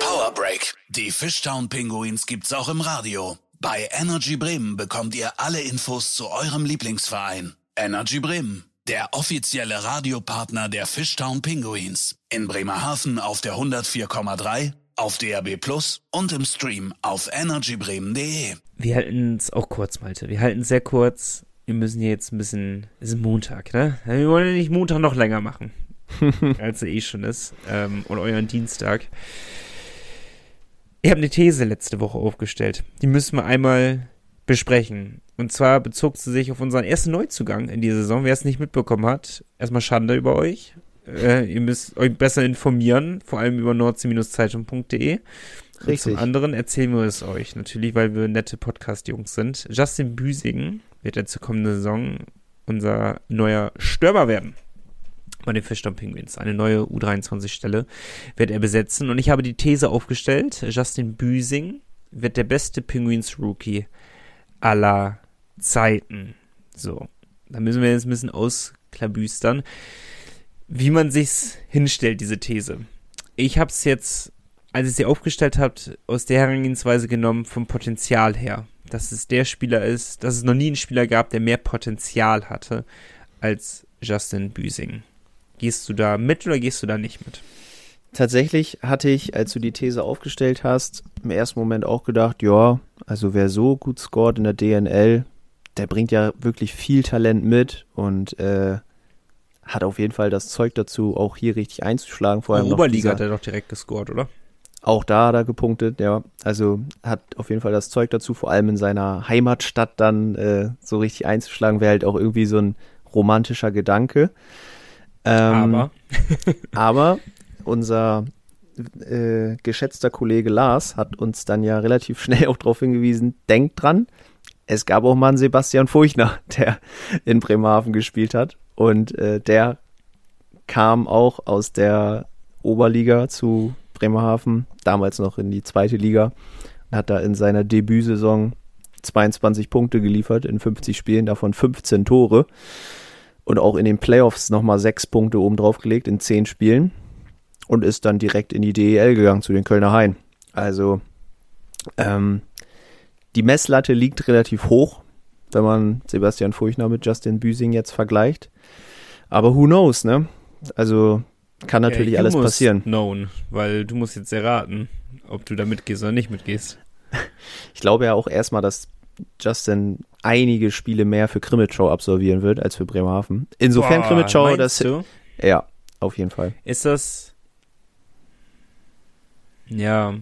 Power Break. Die Fishtown Pinguins gibt's auch im Radio. Bei Energy Bremen bekommt ihr alle Infos zu eurem Lieblingsverein. Energy Bremen, der offizielle Radiopartner der Fishtown Pinguins. In Bremerhaven auf der 104,3, auf DAB Plus und im Stream auf energybremen.de. Wir halten es auch kurz, Malte. Wir halten es sehr kurz. Wir müssen hier jetzt ein bisschen. Es ist Montag, ne? Wir wollen ja nicht Montag noch länger machen. als er eh schon ist. Ähm, und euren Dienstag. Ihr habt eine These letzte Woche aufgestellt. Die müssen wir einmal besprechen. Und zwar bezog sie sich auf unseren ersten Neuzugang in dieser Saison. Wer es nicht mitbekommen hat, erstmal Schande über euch. Äh, ihr müsst euch besser informieren, vor allem über nordsee-zeitung.de. Und Richtig. zum anderen erzählen wir es euch natürlich, weil wir nette Podcast-Jungs sind. Justin Büsing wird jetzt zur kommenden Saison unser neuer Stürmer werden. Bei den Fischdamm Penguins. Eine neue U23-Stelle wird er besetzen. Und ich habe die These aufgestellt, Justin Büsing wird der beste Penguins-Rookie aller Zeiten. So, da müssen wir jetzt ein bisschen ausklabüstern, wie man sich's hinstellt, diese These. Ich habe es jetzt, als ich sie aufgestellt habt, aus der Herangehensweise genommen vom Potenzial her. Dass es der Spieler ist, dass es noch nie einen Spieler gab, der mehr Potenzial hatte als Justin Büsing. Gehst du da mit oder gehst du da nicht mit? Tatsächlich hatte ich, als du die These aufgestellt hast, im ersten Moment auch gedacht, ja, also wer so gut scored in der DNL, der bringt ja wirklich viel Talent mit und äh, hat auf jeden Fall das Zeug dazu, auch hier richtig einzuschlagen. Vor allem Oberliga dieser- hat er doch direkt gescored, oder? Auch da hat er gepunktet, ja. Also hat auf jeden Fall das Zeug dazu, vor allem in seiner Heimatstadt dann äh, so richtig einzuschlagen, wäre halt auch irgendwie so ein romantischer Gedanke. Ähm, Aber aber unser äh, geschätzter Kollege Lars hat uns dann ja relativ schnell auch darauf hingewiesen, denkt dran, es gab auch mal einen Sebastian Furchner, der in Bremerhaven gespielt hat. Und äh, der kam auch aus der Oberliga zu Bremerhaven, damals noch in die zweite Liga, und hat da in seiner Debütsaison 22 Punkte geliefert in 50 Spielen, davon 15 Tore. Und auch in den Playoffs nochmal sechs Punkte oben drauf gelegt in 10 Spielen. Und ist dann direkt in die DEL gegangen zu den Kölner Hain. Also ähm, die Messlatte liegt relativ hoch, wenn man Sebastian Furchner mit Justin Büsing jetzt vergleicht. Aber who knows, ne? Also kann natürlich you alles passieren. Known, weil du musst jetzt erraten, ob du da mitgehst oder nicht mitgehst. Ich glaube ja auch erstmal, dass Justin einige Spiele mehr für Krimitschau absolvieren wird als für Bremerhaven. Insofern Boah, Krimitschau, das du? ja, auf jeden Fall. Ist das. Ja.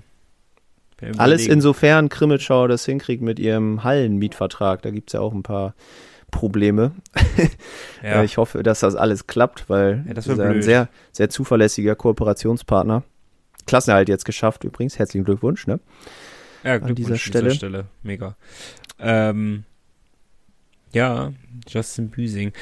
Alles insofern Krimitschau das hinkriegt mit ihrem Hallenmietvertrag. Da gibt's ja auch ein paar Probleme. Ja. Äh, Ich hoffe, dass das alles klappt, weil Ja, das ist ein sehr, sehr zuverlässiger Kooperationspartner. Klassenerhalt jetzt geschafft übrigens. Herzlichen Glückwunsch. Ne? ja, an dieser Glückwunsch Stelle. Stelle. Mega. Ähm, ja, Justin Büsing.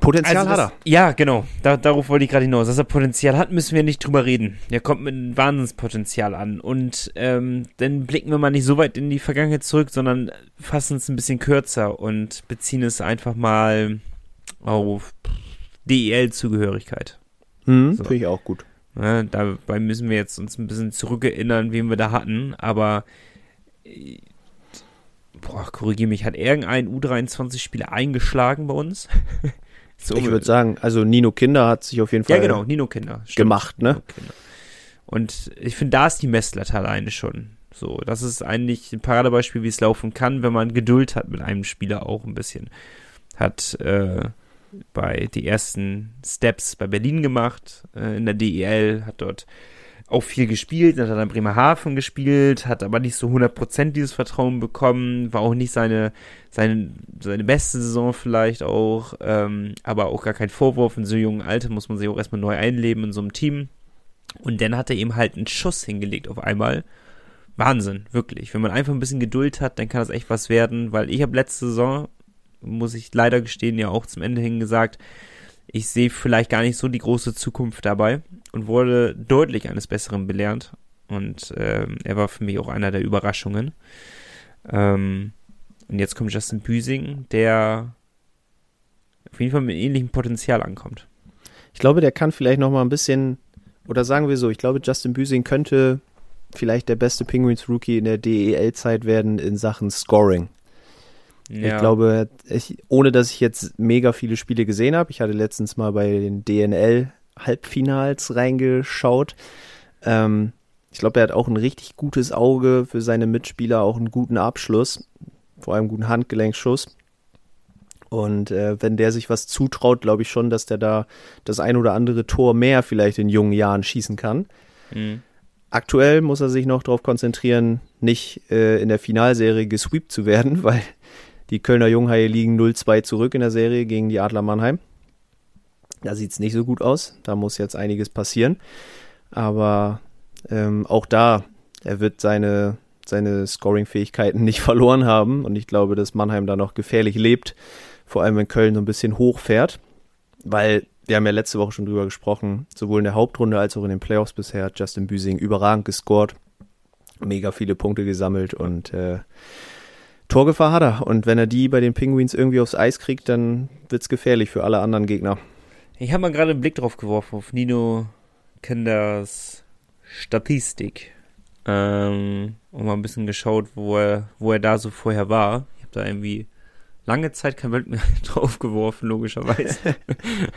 Potenzial Also hat das- er. Ja, genau. Da, darauf wollte ich gerade hinaus. Dass er Potenzial hat, müssen wir nicht drüber reden. Der kommt mit einem Wahnsinnspotenzial an. Und ähm, dann blicken wir mal nicht so weit in die Vergangenheit zurück, sondern fassen es ein bisschen kürzer und beziehen es einfach mal auf DEL-Zugehörigkeit. Hm, So. Finde ich auch gut. Ja, dabei müssen wir jetzt uns ein bisschen zurückerinnern, wen wir da hatten. Aber äh, boah, korrigiere mich, hat irgendein U23-Spieler eingeschlagen bei uns? So, ich würde sagen, also Nino Kinder hat sich auf jeden Fall ja, genau, Nino Kinder, stimmt. gemacht, ne? Kinder. Und ich finde, da ist die Messlatte alleine schon. So, das ist eigentlich ein Paradebeispiel, wie es laufen kann, wenn man Geduld hat mit einem Spieler auch ein bisschen. Hat äh, bei die ersten Steps bei Berlin gemacht, äh, in der DEL, hat dort auch viel gespielt, hat dann Bremerhaven gespielt, hat aber nicht so 100% dieses Vertrauen bekommen, war auch nicht seine, seine, seine beste Saison vielleicht auch, ähm, aber auch gar kein Vorwurf, in so jungen Alter muss man sich auch erstmal neu einleben in so einem Team. Und dann hat er eben halt einen Schuss hingelegt auf einmal. Wahnsinn, wirklich. Wenn man einfach ein bisschen Geduld hat, dann kann das echt was werden, weil ich habe letzte Saison, muss ich leider gestehen, ja auch zum Ende hin gesagt, ich sehe vielleicht gar nicht so die große Zukunft dabei und wurde deutlich eines Besseren belehrt. Und ähm, er war für mich auch einer der Überraschungen. Ähm, und jetzt kommt Justin Büsing, der auf jeden Fall mit ähnlichem Potenzial ankommt. Ich glaube, der kann vielleicht noch mal ein bisschen, oder sagen wir so, ich glaube, Justin Büsing könnte vielleicht der beste Penguins Rookie in der DEL-Zeit werden in Sachen Scoring. Ja. Ich glaube, ich, ohne dass ich jetzt mega viele Spiele gesehen habe, ich hatte letztens mal bei den DNL-Halbfinals reingeschaut. Ähm, ich glaube, er hat auch ein richtig gutes Auge für seine Mitspieler, auch einen guten Abschluss, vor allem einen guten Handgelenkschuss. Und äh, wenn der sich was zutraut, glaube ich schon, dass der da das ein oder andere Tor mehr vielleicht in jungen Jahren schießen kann. Mhm. Aktuell muss er sich noch darauf konzentrieren, nicht äh, in der Finalserie gesweept zu werden, weil die Kölner Junghaie liegen 0-2 zurück in der Serie gegen die Adler Mannheim. Da sieht es nicht so gut aus. Da muss jetzt einiges passieren. Aber ähm, auch da, er wird seine, seine Scoring-Fähigkeiten nicht verloren haben. Und ich glaube, dass Mannheim da noch gefährlich lebt. Vor allem, wenn Köln so ein bisschen hochfährt. Weil wir haben ja letzte Woche schon drüber gesprochen, sowohl in der Hauptrunde als auch in den Playoffs bisher hat Justin Büsing überragend gescored, mega viele Punkte gesammelt und äh, Torgefahr hat er. Und wenn er die bei den Penguins irgendwie aufs Eis kriegt, dann wird es gefährlich für alle anderen Gegner. Ich habe mal gerade einen Blick drauf geworfen, auf Nino Kenders Statistik. Ähm, und mal ein bisschen geschaut, wo er, wo er da so vorher war. Ich habe da irgendwie lange Zeit kein Bild mehr drauf geworfen, logischerweise.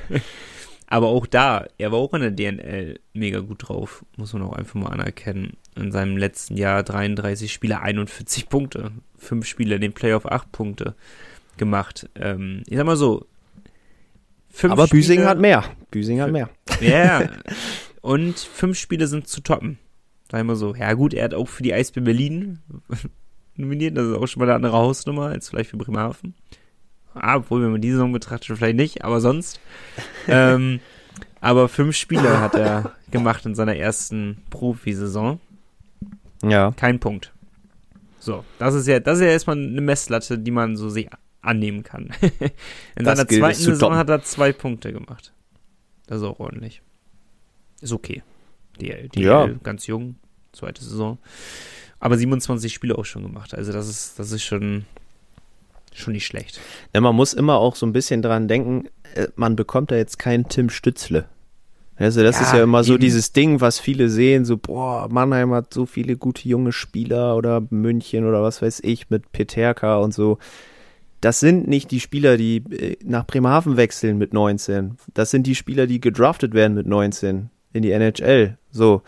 Aber auch da, er war auch in der DNL mega gut drauf, muss man auch einfach mal anerkennen. In seinem letzten Jahr 33 Spiele, 41 Punkte. Fünf Spiele in den Playoff, 8 Punkte gemacht. Ähm, ich sag mal so. Aber Spiele, Büsing hat mehr. Büsing hat mehr. Ja. und fünf Spiele sind zu toppen. Sag ich mal so. Ja, gut, er hat auch für die Eisbär Berlin nominiert. Das ist auch schon mal eine andere Hausnummer als vielleicht für Bremerhaven. Ah, obwohl, wenn man die Saison betrachtet, vielleicht nicht, aber sonst. ähm, aber fünf Spiele hat er gemacht in seiner ersten Profisaison. Ja. Kein Punkt. So, das ist ja, das ist ja erstmal eine Messlatte, die man so sich annehmen kann. in das seiner zweiten Saison hat er zwei Punkte gemacht. Das ist auch ordentlich. Ist okay. Die, die ja. ganz jung, zweite Saison. Aber 27 Spiele auch schon gemacht. Also das ist, das ist schon, schon nicht schlecht. Ja, man muss immer auch so ein bisschen dran denken, äh, man bekommt da jetzt keinen Tim Stützle. Also das ja, ist ja immer so dieses Ding, was viele sehen, so, boah, Mannheim hat so viele gute junge Spieler oder München oder was weiß ich mit Peterka und so. Das sind nicht die Spieler, die äh, nach Bremerhaven wechseln mit 19. Das sind die Spieler, die gedraftet werden mit 19 in die NHL. So.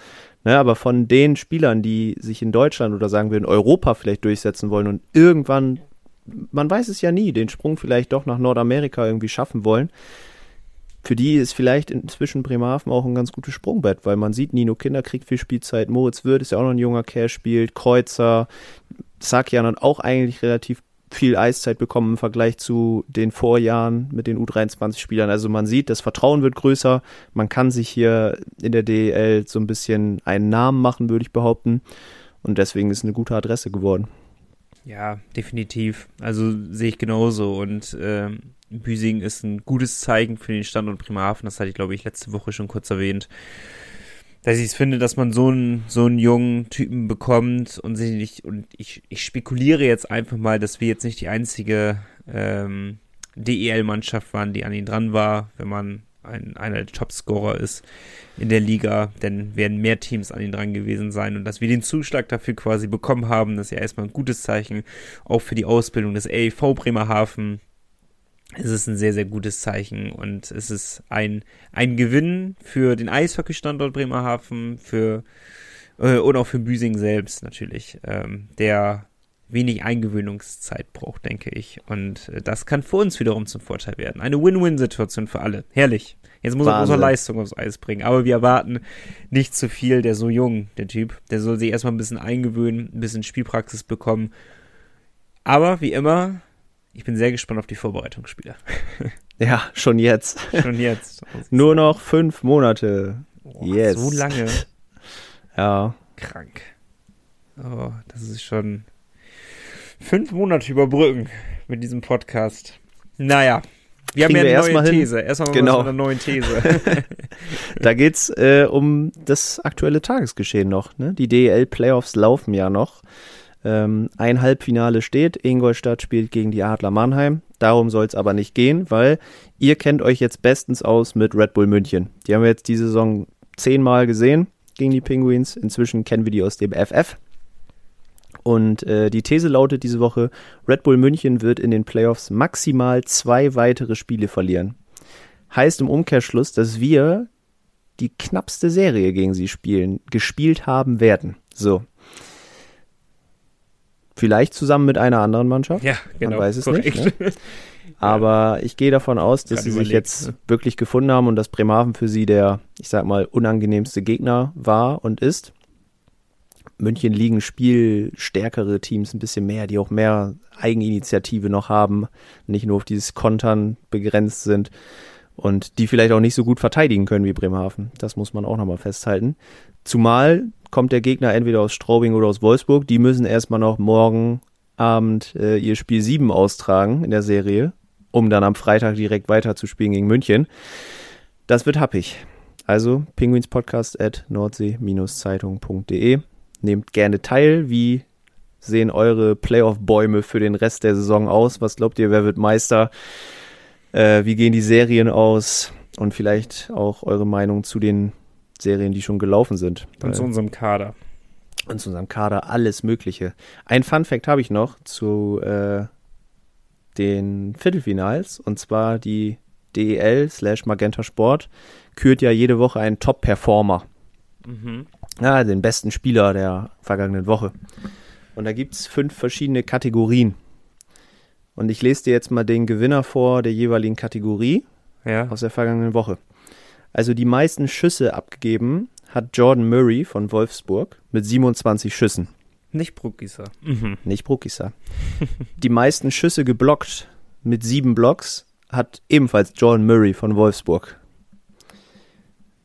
Ne, aber von den Spielern, die sich in Deutschland oder sagen wir in Europa vielleicht durchsetzen wollen und irgendwann, man weiß es ja nie, den Sprung vielleicht doch nach Nordamerika irgendwie schaffen wollen, für die ist vielleicht inzwischen Bremerhaven auch ein ganz gutes Sprungbett, weil man sieht, Nino Kinder kriegt viel Spielzeit, Moritz Wirth ist ja auch noch ein junger Kerl, spielt, Kreuzer, Sakian hat auch eigentlich relativ viel Eiszeit bekommen im Vergleich zu den Vorjahren mit den U23-Spielern. Also man sieht, das Vertrauen wird größer. Man kann sich hier in der DEL so ein bisschen einen Namen machen, würde ich behaupten. Und deswegen ist eine gute Adresse geworden. Ja, definitiv. Also sehe ich genauso. Und äh, Büsing ist ein gutes Zeichen für den Standort Bremerhaven. Das hatte ich, glaube ich, letzte Woche schon kurz erwähnt dass ich es finde, dass man so einen, so einen jungen Typen bekommt und sich nicht, und ich, ich spekuliere jetzt einfach mal, dass wir jetzt nicht die einzige ähm, DEL-Mannschaft waren, die an ihn dran war, wenn man ein, einer der Topscorer ist in der Liga, dann werden mehr Teams an ihn dran gewesen sein und dass wir den Zuschlag dafür quasi bekommen haben, das ist ja erstmal ein gutes Zeichen, auch für die Ausbildung des AEV Bremerhaven. Es ist ein sehr, sehr gutes Zeichen und es ist ein, ein Gewinn für den Eishockey-Standort Bremerhaven, für äh, und auch für Büsing selbst natürlich, ähm, der wenig Eingewöhnungszeit braucht, denke ich. Und äh, das kann für uns wiederum zum Vorteil werden. Eine Win-Win-Situation für alle. Herrlich. Jetzt muss er große Leistung aufs Eis bringen. Aber wir erwarten nicht zu viel. Der ist so jung, der Typ. Der soll sich erstmal ein bisschen eingewöhnen, ein bisschen Spielpraxis bekommen. Aber wie immer, ich bin sehr gespannt auf die Vorbereitungsspiele. Ja, schon jetzt. Schon jetzt. Nur noch fünf Monate. Boah, yes. So lange. Ja. Krank. Oh, das ist schon fünf Monate überbrücken mit diesem Podcast. Naja, wir Kriegen haben ja erst eine neue hin. These. Erstmal mal Genau. mit einer neuen These. Da geht's äh, um das aktuelle Tagesgeschehen noch. Ne? Die DEL-Playoffs laufen ja noch. Ähm, ein Halbfinale steht. Ingolstadt spielt gegen die Adler Mannheim. Darum soll es aber nicht gehen, weil ihr kennt euch jetzt bestens aus mit Red Bull München. Die haben wir jetzt diese Saison zehnmal gesehen gegen die Penguins. Inzwischen kennen wir die aus dem FF. Und äh, die These lautet diese Woche, Red Bull München wird in den Playoffs maximal zwei weitere Spiele verlieren. Heißt im Umkehrschluss, dass wir die knappste Serie gegen sie spielen, gespielt haben werden. So. Vielleicht zusammen mit einer anderen Mannschaft. ja, genau. Man weiß es korrekt. nicht. Ne? Aber ich gehe davon aus, dass Gerade sie sich jetzt ne? wirklich gefunden haben und dass Bremerhaven für sie der, ich sag mal, unangenehmste Gegner war und ist. München liegen spielstärkere Teams ein bisschen mehr, die auch mehr Eigeninitiative noch haben, nicht nur auf dieses Kontern begrenzt sind und die vielleicht auch nicht so gut verteidigen können wie Bremerhaven. Das muss man auch nochmal festhalten. Zumal kommt der Gegner entweder aus Straubing oder aus Wolfsburg. Die müssen erstmal noch morgen Abend äh, ihr Spiel 7 austragen in der Serie, um dann am Freitag direkt weiterzuspielen gegen München. Das wird happig. Also pinguinspodcast at nordsee-zeitung.de. Nehmt gerne teil. Wie sehen eure Playoff-Bäume für den Rest der Saison aus? Was glaubt ihr, wer wird Meister? Äh, wie gehen die Serien aus? Und vielleicht auch eure Meinung zu den Serien, die schon gelaufen sind. Und zu Weil- unserem Kader. und zu unserem Kader alles Mögliche. Ein Fun Fact habe ich noch zu äh, den Viertelfinals und zwar die DEL slash Magenta Sport kürt ja jede Woche einen Top-Performer. Mhm. Ja, den besten Spieler der vergangenen Woche. Und da gibt es fünf verschiedene Kategorien. Und ich lese dir jetzt mal den Gewinner vor der jeweiligen Kategorie Ja. aus der vergangenen Woche. Also die meisten Schüsse abgegeben hat Jordan Murray von Wolfsburg mit 27 Schüssen. Nicht Bruckgießer. Mhm. Nicht Brukisa. Die meisten Schüsse geblockt mit sieben Blocks hat ebenfalls Jordan Murray von Wolfsburg.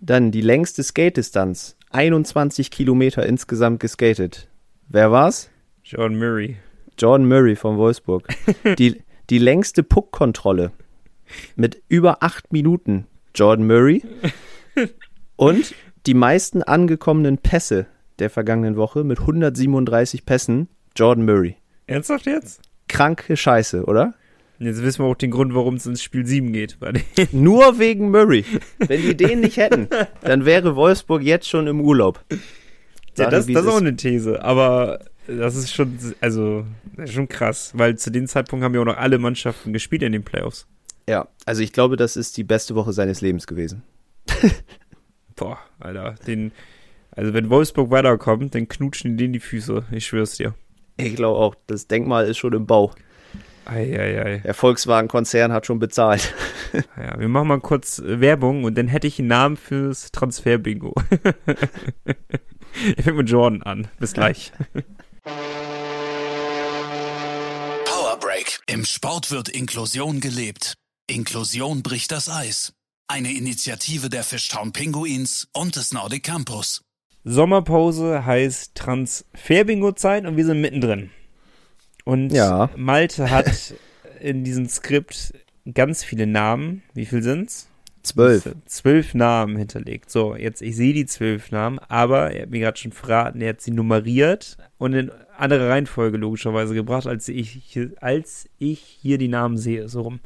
Dann die längste Skate-Distanz, 21 Kilometer insgesamt geskatet. Wer war's? John Murray. Jordan Murray von Wolfsburg. Die, die längste Puckkontrolle mit über acht Minuten. Jordan Murray. Und die meisten angekommenen Pässe der vergangenen Woche mit 137 Pässen. Jordan Murray. Ernsthaft jetzt? Kranke Scheiße, oder? Jetzt wissen wir auch den Grund, warum es ins Spiel 7 geht. Nur wegen Murray. Wenn die den nicht hätten, dann wäre Wolfsburg jetzt schon im Urlaub. Ja, das, das ist auch eine These, aber das ist schon, also, das ist schon krass, weil zu dem Zeitpunkt haben ja auch noch alle Mannschaften gespielt in den Playoffs. Ja, also ich glaube, das ist die beste Woche seines Lebens gewesen. Boah, Alter, den, also wenn Wolfsburg weiterkommt, dann knutschen die denen die Füße, ich schwör's dir. Ich glaube auch, das Denkmal ist schon im Bau. Eieiei. Der Volkswagen-Konzern hat schon bezahlt. Ja, wir machen mal kurz äh, Werbung und dann hätte ich einen Namen fürs Transfer-Bingo. ich fängt mit Jordan an. Bis gleich. Power Break. Im Sport wird Inklusion gelebt. Inklusion bricht das Eis. Eine Initiative der Fishtown Pinguins und des Nordic Campus. Sommerpause heißt Transfer-Bingo-Zeit und wir sind mittendrin. Und Ja. Malte hat in diesem Skript ganz viele Namen. Wie viel sind's? Zwölf. Zwölf Namen hinterlegt. So, jetzt, ich sehe die zwölf Namen, aber er hat mir gerade schon verraten, er hat sie nummeriert und in andere Reihenfolge logischerweise gebracht, als ich, hier- als ich hier die Namen sehe. So rum.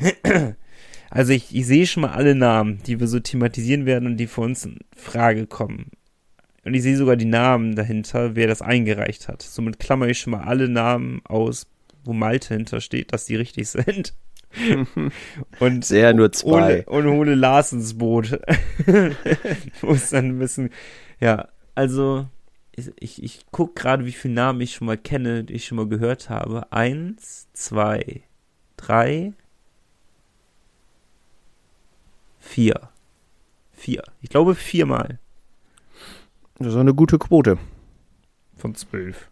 Also ich, ich sehe schon mal alle Namen, die wir so thematisieren werden und die für uns in Frage kommen. Und ich sehe sogar die Namen dahinter, wer das eingereicht hat. Somit klammer ich schon mal alle Namen aus, wo Malte hintersteht, dass die richtig sind. und Sehr nur zwei. Und hole Lars ins Boot. Muss dann ein bisschen, ja, also ich, ich, ich gucke gerade, wie viele Namen ich schon mal kenne, die ich schon mal gehört habe. Eins, zwei, drei, vier. Vier. Ich glaube viermal Das ist eine gute Quote. von zwölf.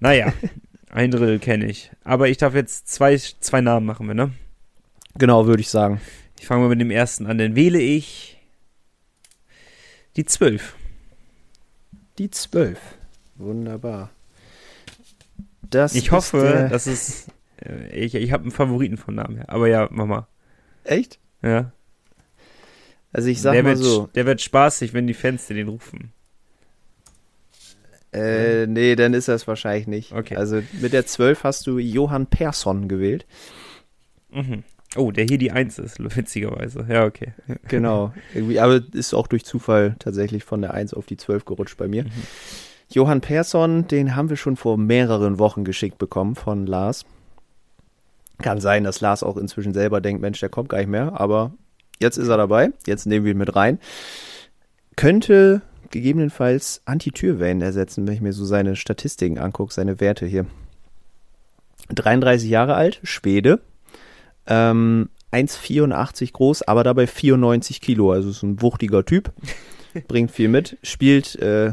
Naja, ein Drittel kenne ich. Aber ich darf jetzt zwei, zwei Namen machen, wir, ne? Genau, würde ich sagen. Ich fange mal mit dem ersten an. Dann wähle ich die zwölf. Die zwölf. Wunderbar. Das Ich hoffe, dass es. äh, Ich, ich habe einen Favoriten von Namen her. Aber ja, mach mal. Echt? Ja. Also ich sag der, mal wird, so. der wird spaßig, wenn die Fans dir den rufen. Äh, nee, dann ist das wahrscheinlich nicht. Okay. Also mit der 12 hast du Johann Persson gewählt. Mhm. Oh, der hier die Eins ist, witzigerweise. Ja, okay. Genau. Irgendwie, aber ist auch durch Zufall tatsächlich von der 1 auf die 12 gerutscht bei Mhm. mir. Johann Persson, den haben wir schon vor mehreren Wochen geschickt bekommen von Lars. Kann sein, dass Lars auch inzwischen selber denkt, Mensch, der kommt gar nicht mehr, aber jetzt ist er dabei. Jetzt nehmen wir ihn mit rein. Könnte gegebenenfalls Antitürwellen ersetzen, wenn ich mir so seine Statistiken angucke, seine Werte hier. 33 Jahre alt, Schwede, ähm, 1,84 groß, aber dabei 94 Kilo. Also ist ein wuchtiger Typ. Bringt viel mit. Spielt äh,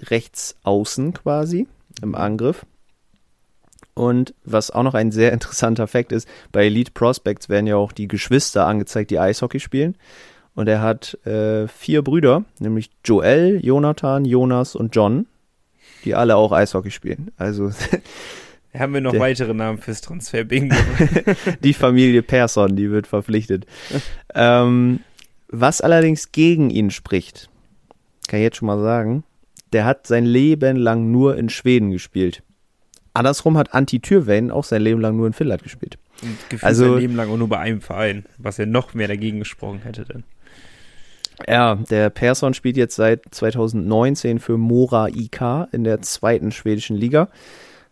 rechts außen quasi im Angriff. Und was auch noch ein sehr interessanter Fakt ist, bei Elite Prospects werden ja auch die Geschwister angezeigt, die Eishockey spielen. Und er hat äh, vier Brüder, nämlich Joel, Jonathan, Jonas und John, die alle auch Eishockey spielen. Also Haben wir noch Der- weitere Namen fürs Transfer-Bingo? die Familie Persson, die wird verpflichtet. Ähm, was allerdings gegen ihn spricht, kann ich jetzt schon mal sagen, der hat sein Leben lang nur in Schweden gespielt. Andersrum hat Antti Tyrväinen auch sein Leben lang nur in Finnland gespielt. Gefühlt Also- sein Leben lang auch nur bei einem Verein, was ja noch mehr dagegen gesprochen hätte denn. Ja, der Persson spielt jetzt seit 2019 für Mora IK in der zweiten schwedischen Liga.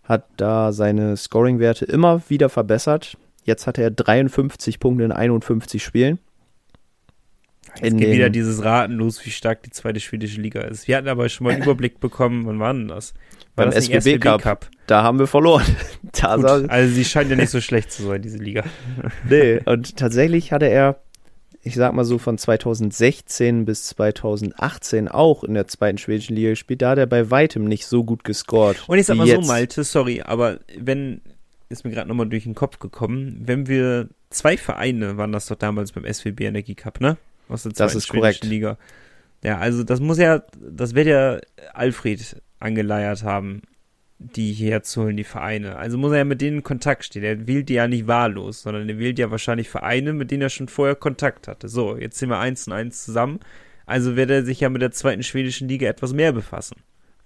Hat da seine Scoring-Werte immer wieder verbessert. Jetzt hat er 53 Punkte in 51 Spielen. Jetzt geht wieder dieses Raten los, wie stark die zweite schwedische Liga ist. Wir hatten aber schon mal einen Überblick bekommen, wann war denn das? War Beim das nicht SWB Cup. Da haben wir verloren. Gut, also sie scheint ja nicht so schlecht zu sein, diese Liga. Nee, und tatsächlich hatte er, ich sag mal so von 2016 bis 2018 auch in der zweiten schwedischen Liga gespielt. Da hat er bei weitem nicht so gut gescored. Und ich sag mal so, jetzt. Malte, sorry, aber wenn, ist mir gerade nochmal durch den Kopf gekommen, wenn wir zwei Vereine waren das doch damals beim SWB Energie Cup, ne? Aus der Das zweiten ist schwedischen korrekt. Liga. Ja, also das muss ja, das wird ja Alfred angeleiert haben, die hierher zu holen, die Vereine. Also muss er ja mit denen in Kontakt stehen. Er wählt die ja nicht wahllos, sondern er wählt ja wahrscheinlich Vereine, mit denen er schon vorher Kontakt hatte. So, jetzt sind wir eins und eins zusammen. Also wird er sich ja mit der zweiten schwedischen Liga etwas mehr befassen.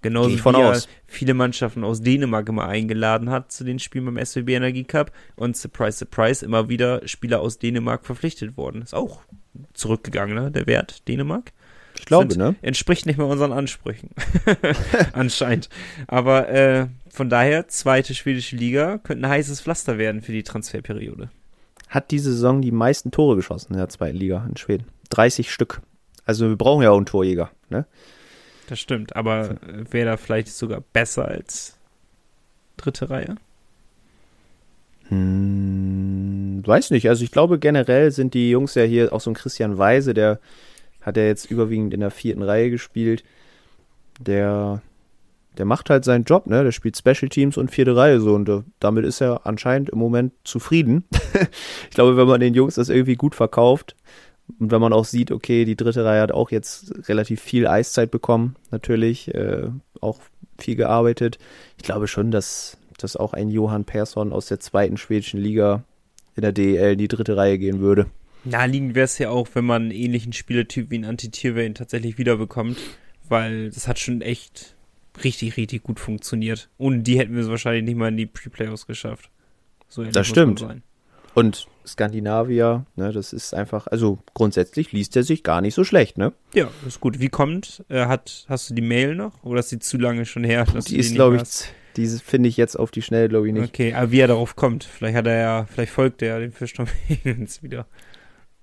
Genauso wie er aus. viele Mannschaften aus Dänemark immer eingeladen hat zu den Spielen beim SWB Energie Cup und surprise, surprise, immer wieder Spieler aus Dänemark verpflichtet worden. Ist auch zurückgegangen, ne, der Wert Dänemark. Ich glaube, Sind- ne? Entspricht nicht mehr unseren Ansprüchen. Anscheinend. Aber äh, von daher, zweite schwedische Liga könnte ein heißes Pflaster werden für die Transferperiode. Hat diese Saison die meisten Tore geschossen in der zweiten Liga in Schweden. 30 Stück. Also wir brauchen ja auch einen Torjäger, ne? Das stimmt, aber äh, wäre da vielleicht sogar besser als dritte Reihe? Hm, weiß nicht. Also ich glaube generell sind die Jungs ja hier, auch so ein Christian Weise, der hat ja jetzt überwiegend in der vierten Reihe gespielt. Der, der macht halt seinen Job, ne? Der spielt Special Teams und vierte Reihe so und äh, damit ist er anscheinend im Moment zufrieden. ich glaube, wenn man den Jungs das irgendwie gut verkauft und wenn man auch sieht, okay, die dritte Reihe hat auch jetzt relativ viel Eiszeit bekommen, natürlich, äh, auch viel gearbeitet. Ich glaube schon, dass, dass auch ein Johann Persson aus der zweiten schwedischen Liga in der DEL in die dritte Reihe gehen würde. Naheliegend wäre es ja auch, wenn man einen ähnlichen Spielertyp wie ein Antitierwellen tatsächlich wiederbekommt, weil das hat schon echt richtig, richtig gut funktioniert. Ohne die hätten wir es wahrscheinlich nicht mal in die Pre-Playoffs geschafft. So Das stimmt. sein. Und Skandinavier, ne, das ist einfach, also grundsätzlich liest er sich gar nicht so schlecht, ne? Ja, ist gut. Wie kommt? Äh, hat, hast du die Mail noch? Oder ist die zu lange schon her? Die ist, glaube ich, Diese finde ich jetzt auf die Schnelle, glaube ich, nicht. Okay, aber wie er darauf kommt. Vielleicht hat er ja, vielleicht folgt er ja dem Fischturm Higgins wieder.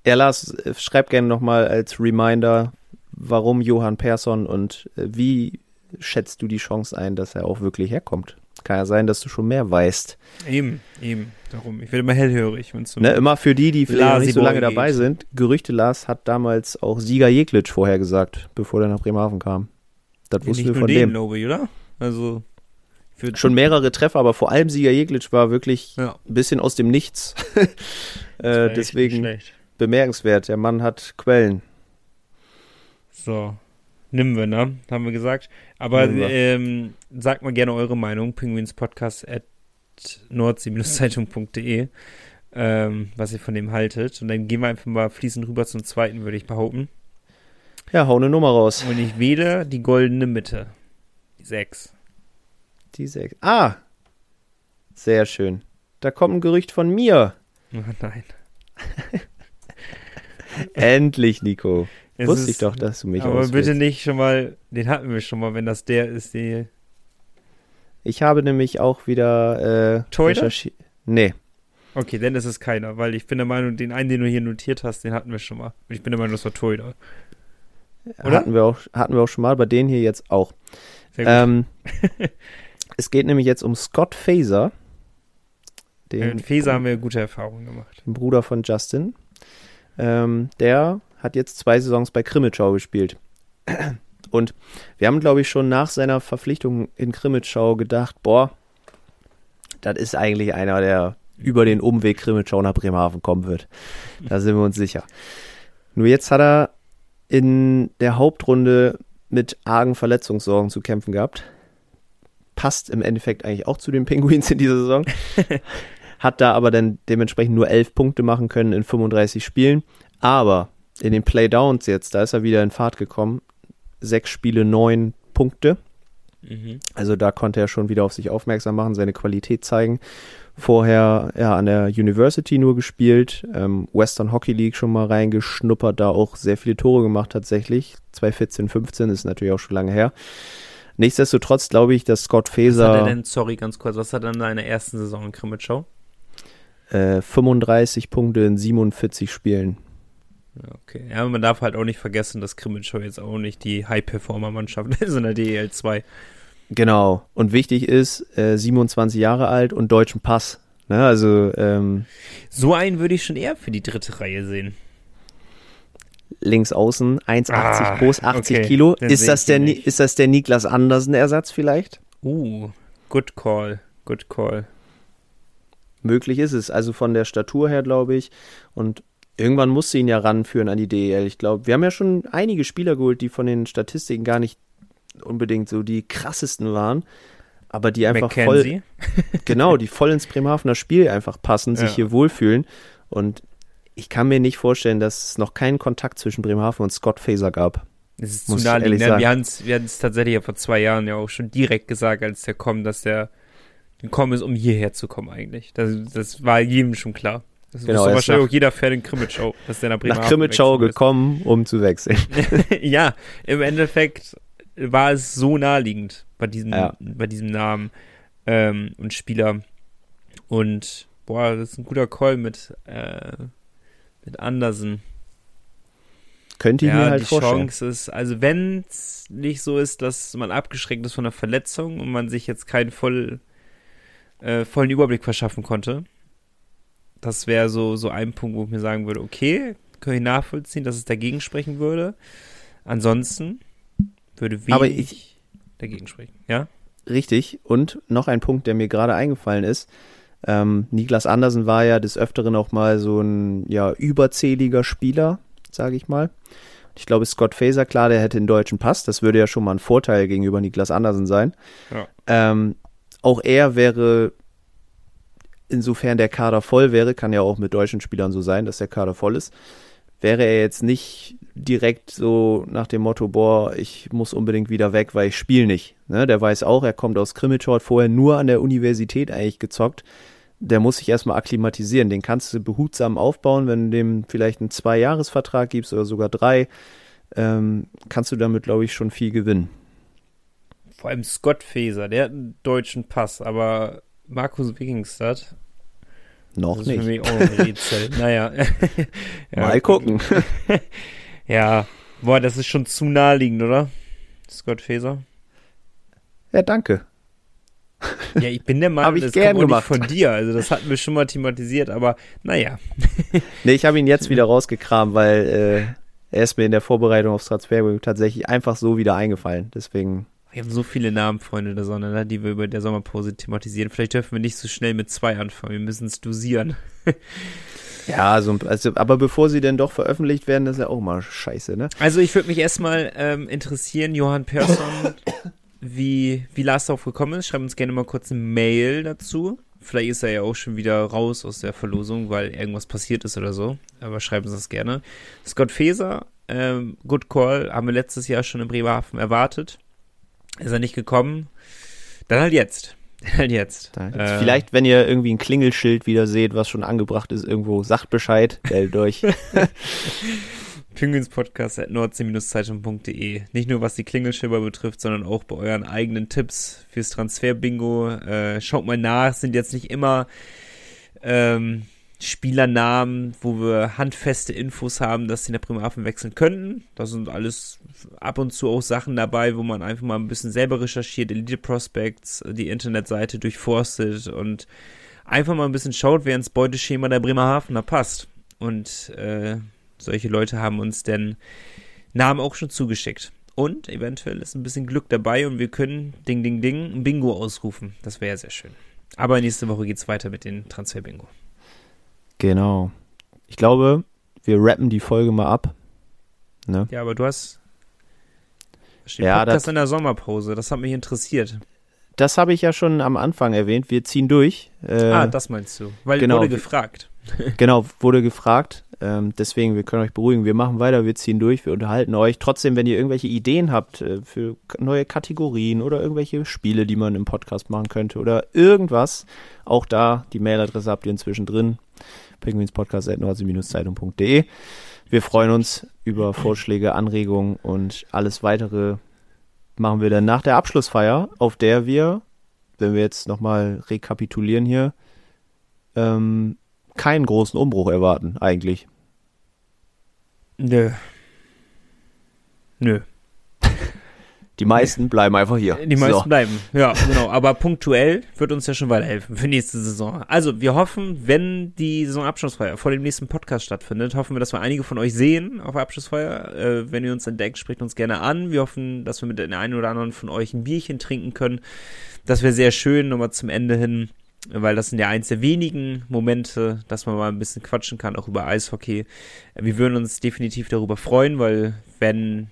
Ja, Lars, äh, schreib gerne nochmal als Reminder, warum Johann Persson und äh, wie schätzt du die Chance ein, dass er auch wirklich herkommt? Kann ja sein, dass du schon mehr weißt. Eben, eben. Darum. Ich werde immer hellhörig, wenn es so Ne, immer für die, die vielleicht nicht so lange Boy dabei geht. sind. Gerüchte Lars hat damals auch Sieger Jeglitsch vorhergesagt, bevor der nach Bremerhaven kam. Das Ja, wussten wir von dem. ich, oder? Also Schon mehrere Treffer, aber vor allem Sieger Jeglitsch war wirklich Ja. ein bisschen aus dem Nichts. äh, deswegen bemerkenswert. Der Mann hat Quellen. So. Nehmen wir, ne? Haben wir gesagt. Aber wir. ähm, sagt mal gerne eure Meinung. Penguinspodcast at nordsee-zeitung.de ähm, was ihr von dem haltet. Und dann gehen wir einfach mal fließend rüber zum zweiten, würde ich behaupten. Ja, hau eine Nummer raus. Und ich wähle die goldene Mitte. Die 6. Die sechs. Ah! Sehr schön. Da kommt ein Gerücht von mir. Oh nein. Endlich, Nico. Es Wusste ist- ich doch, dass du mich Aber bitte nicht schon mal, den hatten wir schon mal, wenn das der ist, die. Ich habe nämlich auch wieder äh, Torhüter? recherchi- Nee. Okay, dann ist es keiner, weil ich bin der Meinung, den einen, den du hier notiert hast, den hatten wir schon mal. Ich bin der Meinung, das war. Oder? Hatten wir, auch, hatten wir auch schon mal, bei denen hier jetzt auch. Sehr gut. Ähm, es geht nämlich jetzt um Scott Faser, den, Mit Feser haben wir gute Erfahrungen gemacht. den Bruder von Justin. Ähm, der hat jetzt zwei Saisons bei Krimitschau gespielt. Und wir haben, glaube ich, schon nach seiner Verpflichtung in Krimitschau gedacht, boah, das ist eigentlich einer, der über den Umweg Krimitschau nach Bremerhaven kommen wird. Da sind wir uns sicher. Nur jetzt hat er in der Hauptrunde mit argen Verletzungssorgen zu kämpfen gehabt. Passt im Endeffekt eigentlich auch zu den Penguins in dieser Saison. Hat da aber dann dementsprechend nur elf Punkte machen können in 35 Spielen. Aber in den Playdowns jetzt, da ist er wieder in Fahrt gekommen. Sechs Spiele, neun Punkte. Mhm. Also da konnte er schon wieder auf sich aufmerksam machen, seine Qualität zeigen. Vorher ja an der University nur gespielt, ähm, Western Hockey League schon mal reingeschnuppert, da auch sehr viele Tore gemacht tatsächlich. 2014, 15 ist natürlich auch schon lange her. Nichtsdestotrotz glaube ich, dass Scott Was hat er Faeser denn, sorry, ganz kurz, was hat er in seiner ersten Saison in Krimitschau? äh, 35 Punkte in 47 Spielen. Okay, ja, man darf halt auch nicht vergessen, dass Krimitschau jetzt auch nicht die High-Performer-Mannschaft ist in der DEL 2. Genau. Und wichtig ist, äh, 27 Jahre alt und deutschen Pass. Ne? Also ähm, So einen würde ich schon eher für die dritte Reihe sehen. Links außen, 1,80 Ah, groß, 80 okay. Kilo. Ist das, der, nicht. ist das der Niklas Andersen-Ersatz vielleicht? Uh, good call, good call. Möglich ist es. Also von der Statur her, glaube ich. Und irgendwann musste ihn ja ranführen an die DEL. Ich glaube, wir haben ja schon einige Spieler geholt, die von den Statistiken gar nicht unbedingt so die krassesten waren. Aber die einfach voll, Mackenzie? genau, die voll ins Bremerhavener Spiel einfach passen, sich Ja. hier wohlfühlen. Und ich kann mir nicht vorstellen, dass es noch keinen Kontakt zwischen Bremerhaven und Scott Faser gab. Es ist Muss zu naheliegend. Ne? Wir hatten es tatsächlich ja vor zwei Jahren ja auch schon direkt gesagt, als der kommt, dass der gekommen ist, um hierher zu kommen eigentlich. Das, das war jedem schon klar. Das Genau, wusste ist wahrscheinlich nach- auch jeder Fan in Krimitschau, dass der nach Bremerhaven Nach Krimitschau gekommen, um zu wechseln. ist. ja, im Endeffekt war es so naheliegend bei diesem, Ja. bei diesem Namen ähm, und Spieler. Und boah, das ist ein guter Call mit, äh, mit Andersen. Könnte ich ja, mir halt die vorstellen. Chance ist, also wenn es nicht so ist, dass man abgeschränkt ist von einer Verletzung und man sich jetzt keinen voll, äh, vollen Überblick verschaffen konnte, das wäre so, so ein Punkt, wo ich mir sagen würde, okay, kann ich nachvollziehen, dass es dagegen sprechen würde. Ansonsten würde wenig ich- dagegen sprechen, ja? Richtig. Und noch ein Punkt, der mir gerade eingefallen ist. Ähm, Niklas Andersen war ja des Öfteren auch mal so ein ja, überzähliger Spieler, sage ich mal. Ich glaube, Scott Faser, klar, der hätte den deutschen Pass. Das würde ja schon mal ein Vorteil gegenüber Niklas Andersen sein. Ja. Ähm, auch er wäre, insofern der Kader voll wäre, kann ja auch mit deutschen Spielern so sein, dass der Kader voll ist, wäre er jetzt nicht direkt so nach dem Motto, boah, ich muss unbedingt wieder weg, weil ich spiele nicht. Ne, der weiß auch, er kommt aus Krimitschau, hat vorher nur an der Universität eigentlich gezockt. Der muss sich erstmal akklimatisieren. Den kannst du behutsam aufbauen, wenn du dem vielleicht einen Zwei-Jahres-Vertrag gibst oder sogar drei, ähm, kannst du damit, glaube ich, schon viel gewinnen. Vor allem Scott Feser, der hat einen deutschen Pass, aber Markus Wikingstad. Noch das nicht. Ist für Rätsel. naja. ja. Mal gucken. ja, boah, das ist schon zu naheliegend, oder? Scott Feser. Ja, danke. Ja, ich bin der Meinung, das gern kommt gemacht. nicht von dir. Also das hatten wir schon mal thematisiert, aber naja. nee, ich habe ihn jetzt wieder rausgekramt, weil äh, er ist mir in der Vorbereitung aufs Transfer tatsächlich einfach so wieder eingefallen. Deswegen. Wir haben so viele Namen, Freunde der Sonne, ne, die wir über der Sommerpause thematisieren. Vielleicht dürfen wir nicht so schnell mit zwei anfangen. Wir müssen es dosieren. ja, also, also, aber bevor sie denn doch veröffentlicht werden, das ist ja auch mal scheiße, ne? Also ich würde mich erstmal ähm, interessieren, Johann Persson, wie, wie Lars darauf gekommen ist. Schreibt uns gerne mal kurz eine Mail dazu. Vielleicht ist er ja auch schon wieder raus aus der Verlosung, weil irgendwas passiert ist oder so. Aber schreiben Sie das gerne. Scott Feser, ähm, Good Call, haben wir letztes Jahr schon in Bremerhaven erwartet. Ist er nicht gekommen. Dann halt jetzt. Dann halt jetzt. Äh, Vielleicht, wenn ihr irgendwie ein Klingelschild wieder seht, was schon angebracht ist irgendwo, sagt Bescheid, meldet euch. Pinguinspodcast at nordsee-zeitung.de. Nicht nur was die Klingelschilder betrifft, sondern auch bei euren eigenen Tipps fürs Transfer-Bingo. Äh, schaut mal nach, sind jetzt nicht immer ähm, Spielernamen, wo wir handfeste Infos haben, dass sie nach Bremerhaven wechseln könnten. Da sind alles ab und zu auch Sachen dabei, wo man einfach mal ein bisschen selber recherchiert, Elite Prospects, die Internetseite durchforstet und einfach mal ein bisschen schaut, wer ins Beuteschema der Bremerhavener passt. Und äh, solche Leute haben uns denn Namen auch schon zugeschickt. Und eventuell ist ein bisschen Glück dabei und wir können Ding, Ding, Ding ein Bingo ausrufen. Das wäre ja sehr schön. Aber nächste Woche geht es weiter mit dem Transfer-Bingo. Genau. Ich glaube, wir rappen die Folge mal ab. Ne? Ja, aber du hast. Steht Ja, Podcast das- in der Sommerpause. Das hat mich interessiert. Das habe ich ja schon am Anfang erwähnt. Wir ziehen durch. Äh, ah, das meinst du. Weil genau. wurde gefragt. Genau, wurde gefragt. Ähm, deswegen, wir können euch beruhigen. Wir machen weiter, wir ziehen durch, wir unterhalten euch. Trotzdem, wenn ihr irgendwelche Ideen habt äh, für neue Kategorien oder irgendwelche Spiele, die man im Podcast machen könnte oder irgendwas, auch da, die Mailadresse habt ihr inzwischen drin. penguinspodcast.nordsee-zeitung.de. Wir freuen uns über Vorschläge, Anregungen und alles weitere machen wir dann nach der Abschlussfeier, auf der wir, wenn wir jetzt nochmal rekapitulieren hier, ähm, keinen großen Umbruch erwarten, eigentlich. Nö. Nö. Die meisten bleiben einfach hier. Die meisten so. bleiben. Ja, genau. Aber punktuell wird uns ja schon weiterhelfen für nächste Saison. Also, wir hoffen, wenn die Saisonabschlussfeier vor dem nächsten Podcast stattfindet, hoffen wir, dass wir einige von euch sehen auf der Abschlussfeier. Äh, wenn ihr uns entdeckt, spricht uns gerne an. Wir hoffen, dass wir mit den einen oder anderen von euch ein Bierchen trinken können. Das wäre sehr schön, nochmal zum Ende hin, weil das sind ja eins der wenigen Momente, dass man mal ein bisschen quatschen kann, auch über Eishockey. Wir würden uns definitiv darüber freuen, weil wenn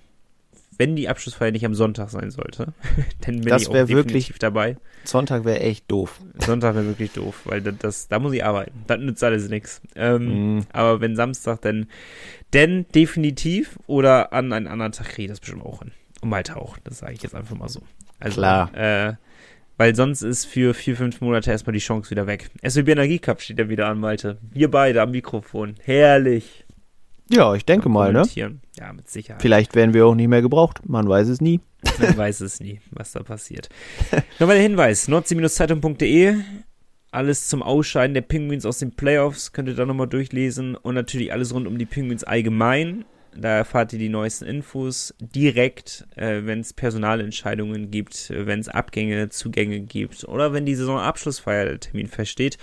wenn die Abschlussfeier nicht am Sonntag sein sollte, dann bin Das ich auch definitiv wirklich- dabei. Sonntag wäre echt doof. Sonntag wäre wirklich doof, weil das, das, da muss ich arbeiten. Das nützt alles nichts. Ähm, Mhm. Aber wenn Samstag, dann, denn definitiv oder an einen anderen Tag kriege ich das bestimmt auch hin. Und Malte auch, das sage ich jetzt einfach mal so. Also, Klar. Äh, weil sonst ist für vier, fünf Monate erstmal die Chance wieder weg. SWB Energie Cup steht ja wieder an, Malte. Wir beide am Mikrofon. Herrlich. Ja, ich denke mal, ne? Ja, mit Sicherheit. Vielleicht werden wir auch nicht mehr gebraucht. Man weiß es nie. Man weiß es nie, was da passiert. Nochmal der Hinweis: nordsee-zeitung.de. Alles zum Ausscheiden der Penguins aus den Playoffs könnt ihr da nochmal durchlesen. Und natürlich alles rund um die Penguins allgemein. Da erfahrt ihr die neuesten Infos direkt, äh, wenn es Personalentscheidungen gibt, wenn es Abgänge, Zugänge gibt oder wenn die Saisonabschlussfeier der Termin feststeht.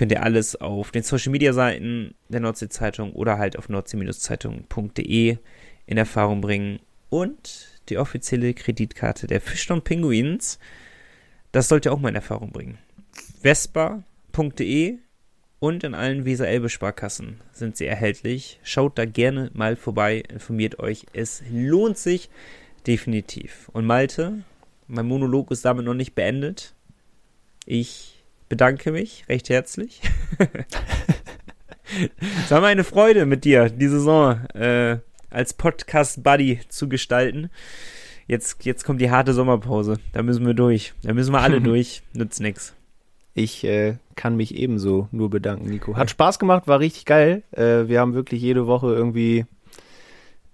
Könnt ihr alles auf den Social Media Seiten der Nordsee-Zeitung oder halt auf nordsee-zeitung.de in Erfahrung bringen. Und die offizielle Kreditkarte der Fischtown Penguins, das sollt ihr auch mal in Erfahrung bringen. Vespa.de und in allen Weser-Elbe-Sparkassen sind sie erhältlich. Schaut da gerne mal vorbei, informiert euch. Es lohnt sich definitiv. Und Malte, mein Monolog ist damit noch nicht beendet. Ich bedanke mich recht herzlich. es war mir eine Freude mit dir, die Saison äh, als Podcast-Buddy zu gestalten. Jetzt, jetzt kommt die harte Sommerpause. Da müssen wir durch. Da müssen wir alle durch. Nützt nix. Ich äh, kann mich ebenso nur bedanken, Nico. Hat Spaß gemacht, war richtig geil. Äh, wir haben wirklich jede Woche irgendwie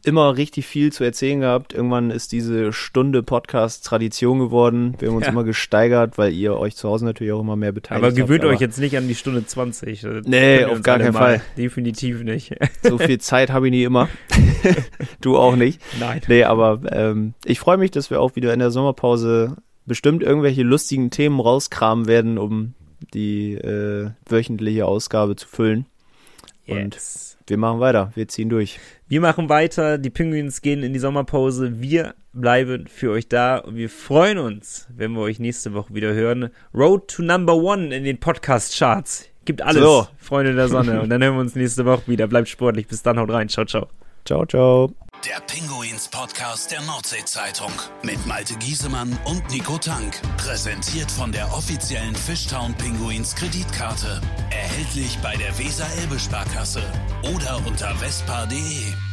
immer richtig viel zu erzählen gehabt. Irgendwann ist diese Stunde Podcast Tradition geworden. Wir haben uns Ja. immer gesteigert, weil ihr euch zu Hause natürlich auch immer mehr beteiligt Aber gewöhnt habt. euch jetzt nicht an die Stunde 20. Das Nee, auf gar keinen Fall. Definitiv nicht. So viel Zeit habe ich nie immer. du auch nicht. Nein. Nee, aber ähm, ich freue mich, dass wir auch wieder in der Sommerpause bestimmt irgendwelche lustigen Themen rauskramen werden, um die äh, wöchentliche Ausgabe zu füllen. Und Yes. wir machen weiter. Wir ziehen durch. Wir machen weiter. Die Penguins gehen in die Sommerpause. Wir bleiben für euch da und wir freuen uns, wenn wir euch nächste Woche wieder hören. Road to Number One in den Podcast-Charts. Gibt alles, So. Freunde der Sonne. und dann hören wir uns nächste Woche wieder. Bleibt sportlich. Bis dann. Haut rein. Ciao, ciao. Ciao, ciao. Der Pinguins Podcast der Nordsee-Zeitung mit Malte Giesemann und Nico Tank. Präsentiert von der offiziellen Fishtown Pinguins Kreditkarte. Erhältlich bei der Weser-Elbe-Sparkasse oder unter vespa.de.